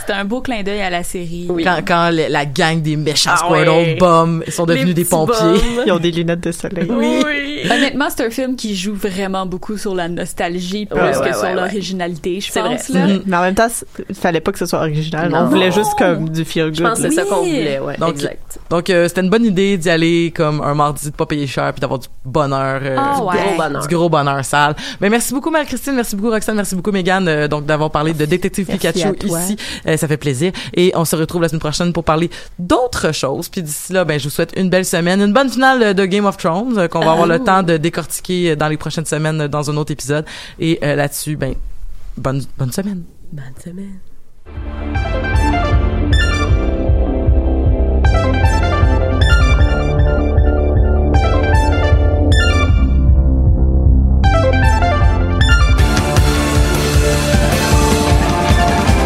C'était un beau clin d'œil à la série. Oui. Quand, quand la gang des méchants Ah Squirtle ouais. ils sont devenus les des pompiers. Ils ont des lunettes de soleil. Oui. Honnêtement, c'est un film qui joue vraiment beaucoup sur la nostalgie plus Ouais, que ouais, sur ouais, ouais. l'originalité, je C'est vrai. pense. Là. Mhm. Mais en même temps, il fallait pas que ce soit original. Non. On voulait juste comme du feel good. Je pense que c'est ça qu'on voulait, ouais. Donc, exact. Donc, euh, c'était une bonne idée d'y aller comme un mardi, de pas payer cher puis d'avoir du bonheur. euh, Ah du ouais. Gros bonheur. du gros bonheur sale. Mais merci beaucoup Marie-Christine, merci beaucoup Roxane, merci beaucoup Megan euh, donc d'avoir parlé de Détective Merci Pikachu ici. Euh, ça fait plaisir et on se retrouve la semaine prochaine pour parler d'autres choses. Puis d'ici là, ben je vous souhaite une belle semaine, une bonne finale de Game of Thrones euh, qu'on va avoir le temps de décortiquer dans les prochaines semaines dans un autre épisode et euh, là-dessus ben bonne bonne semaine. Bonne semaine.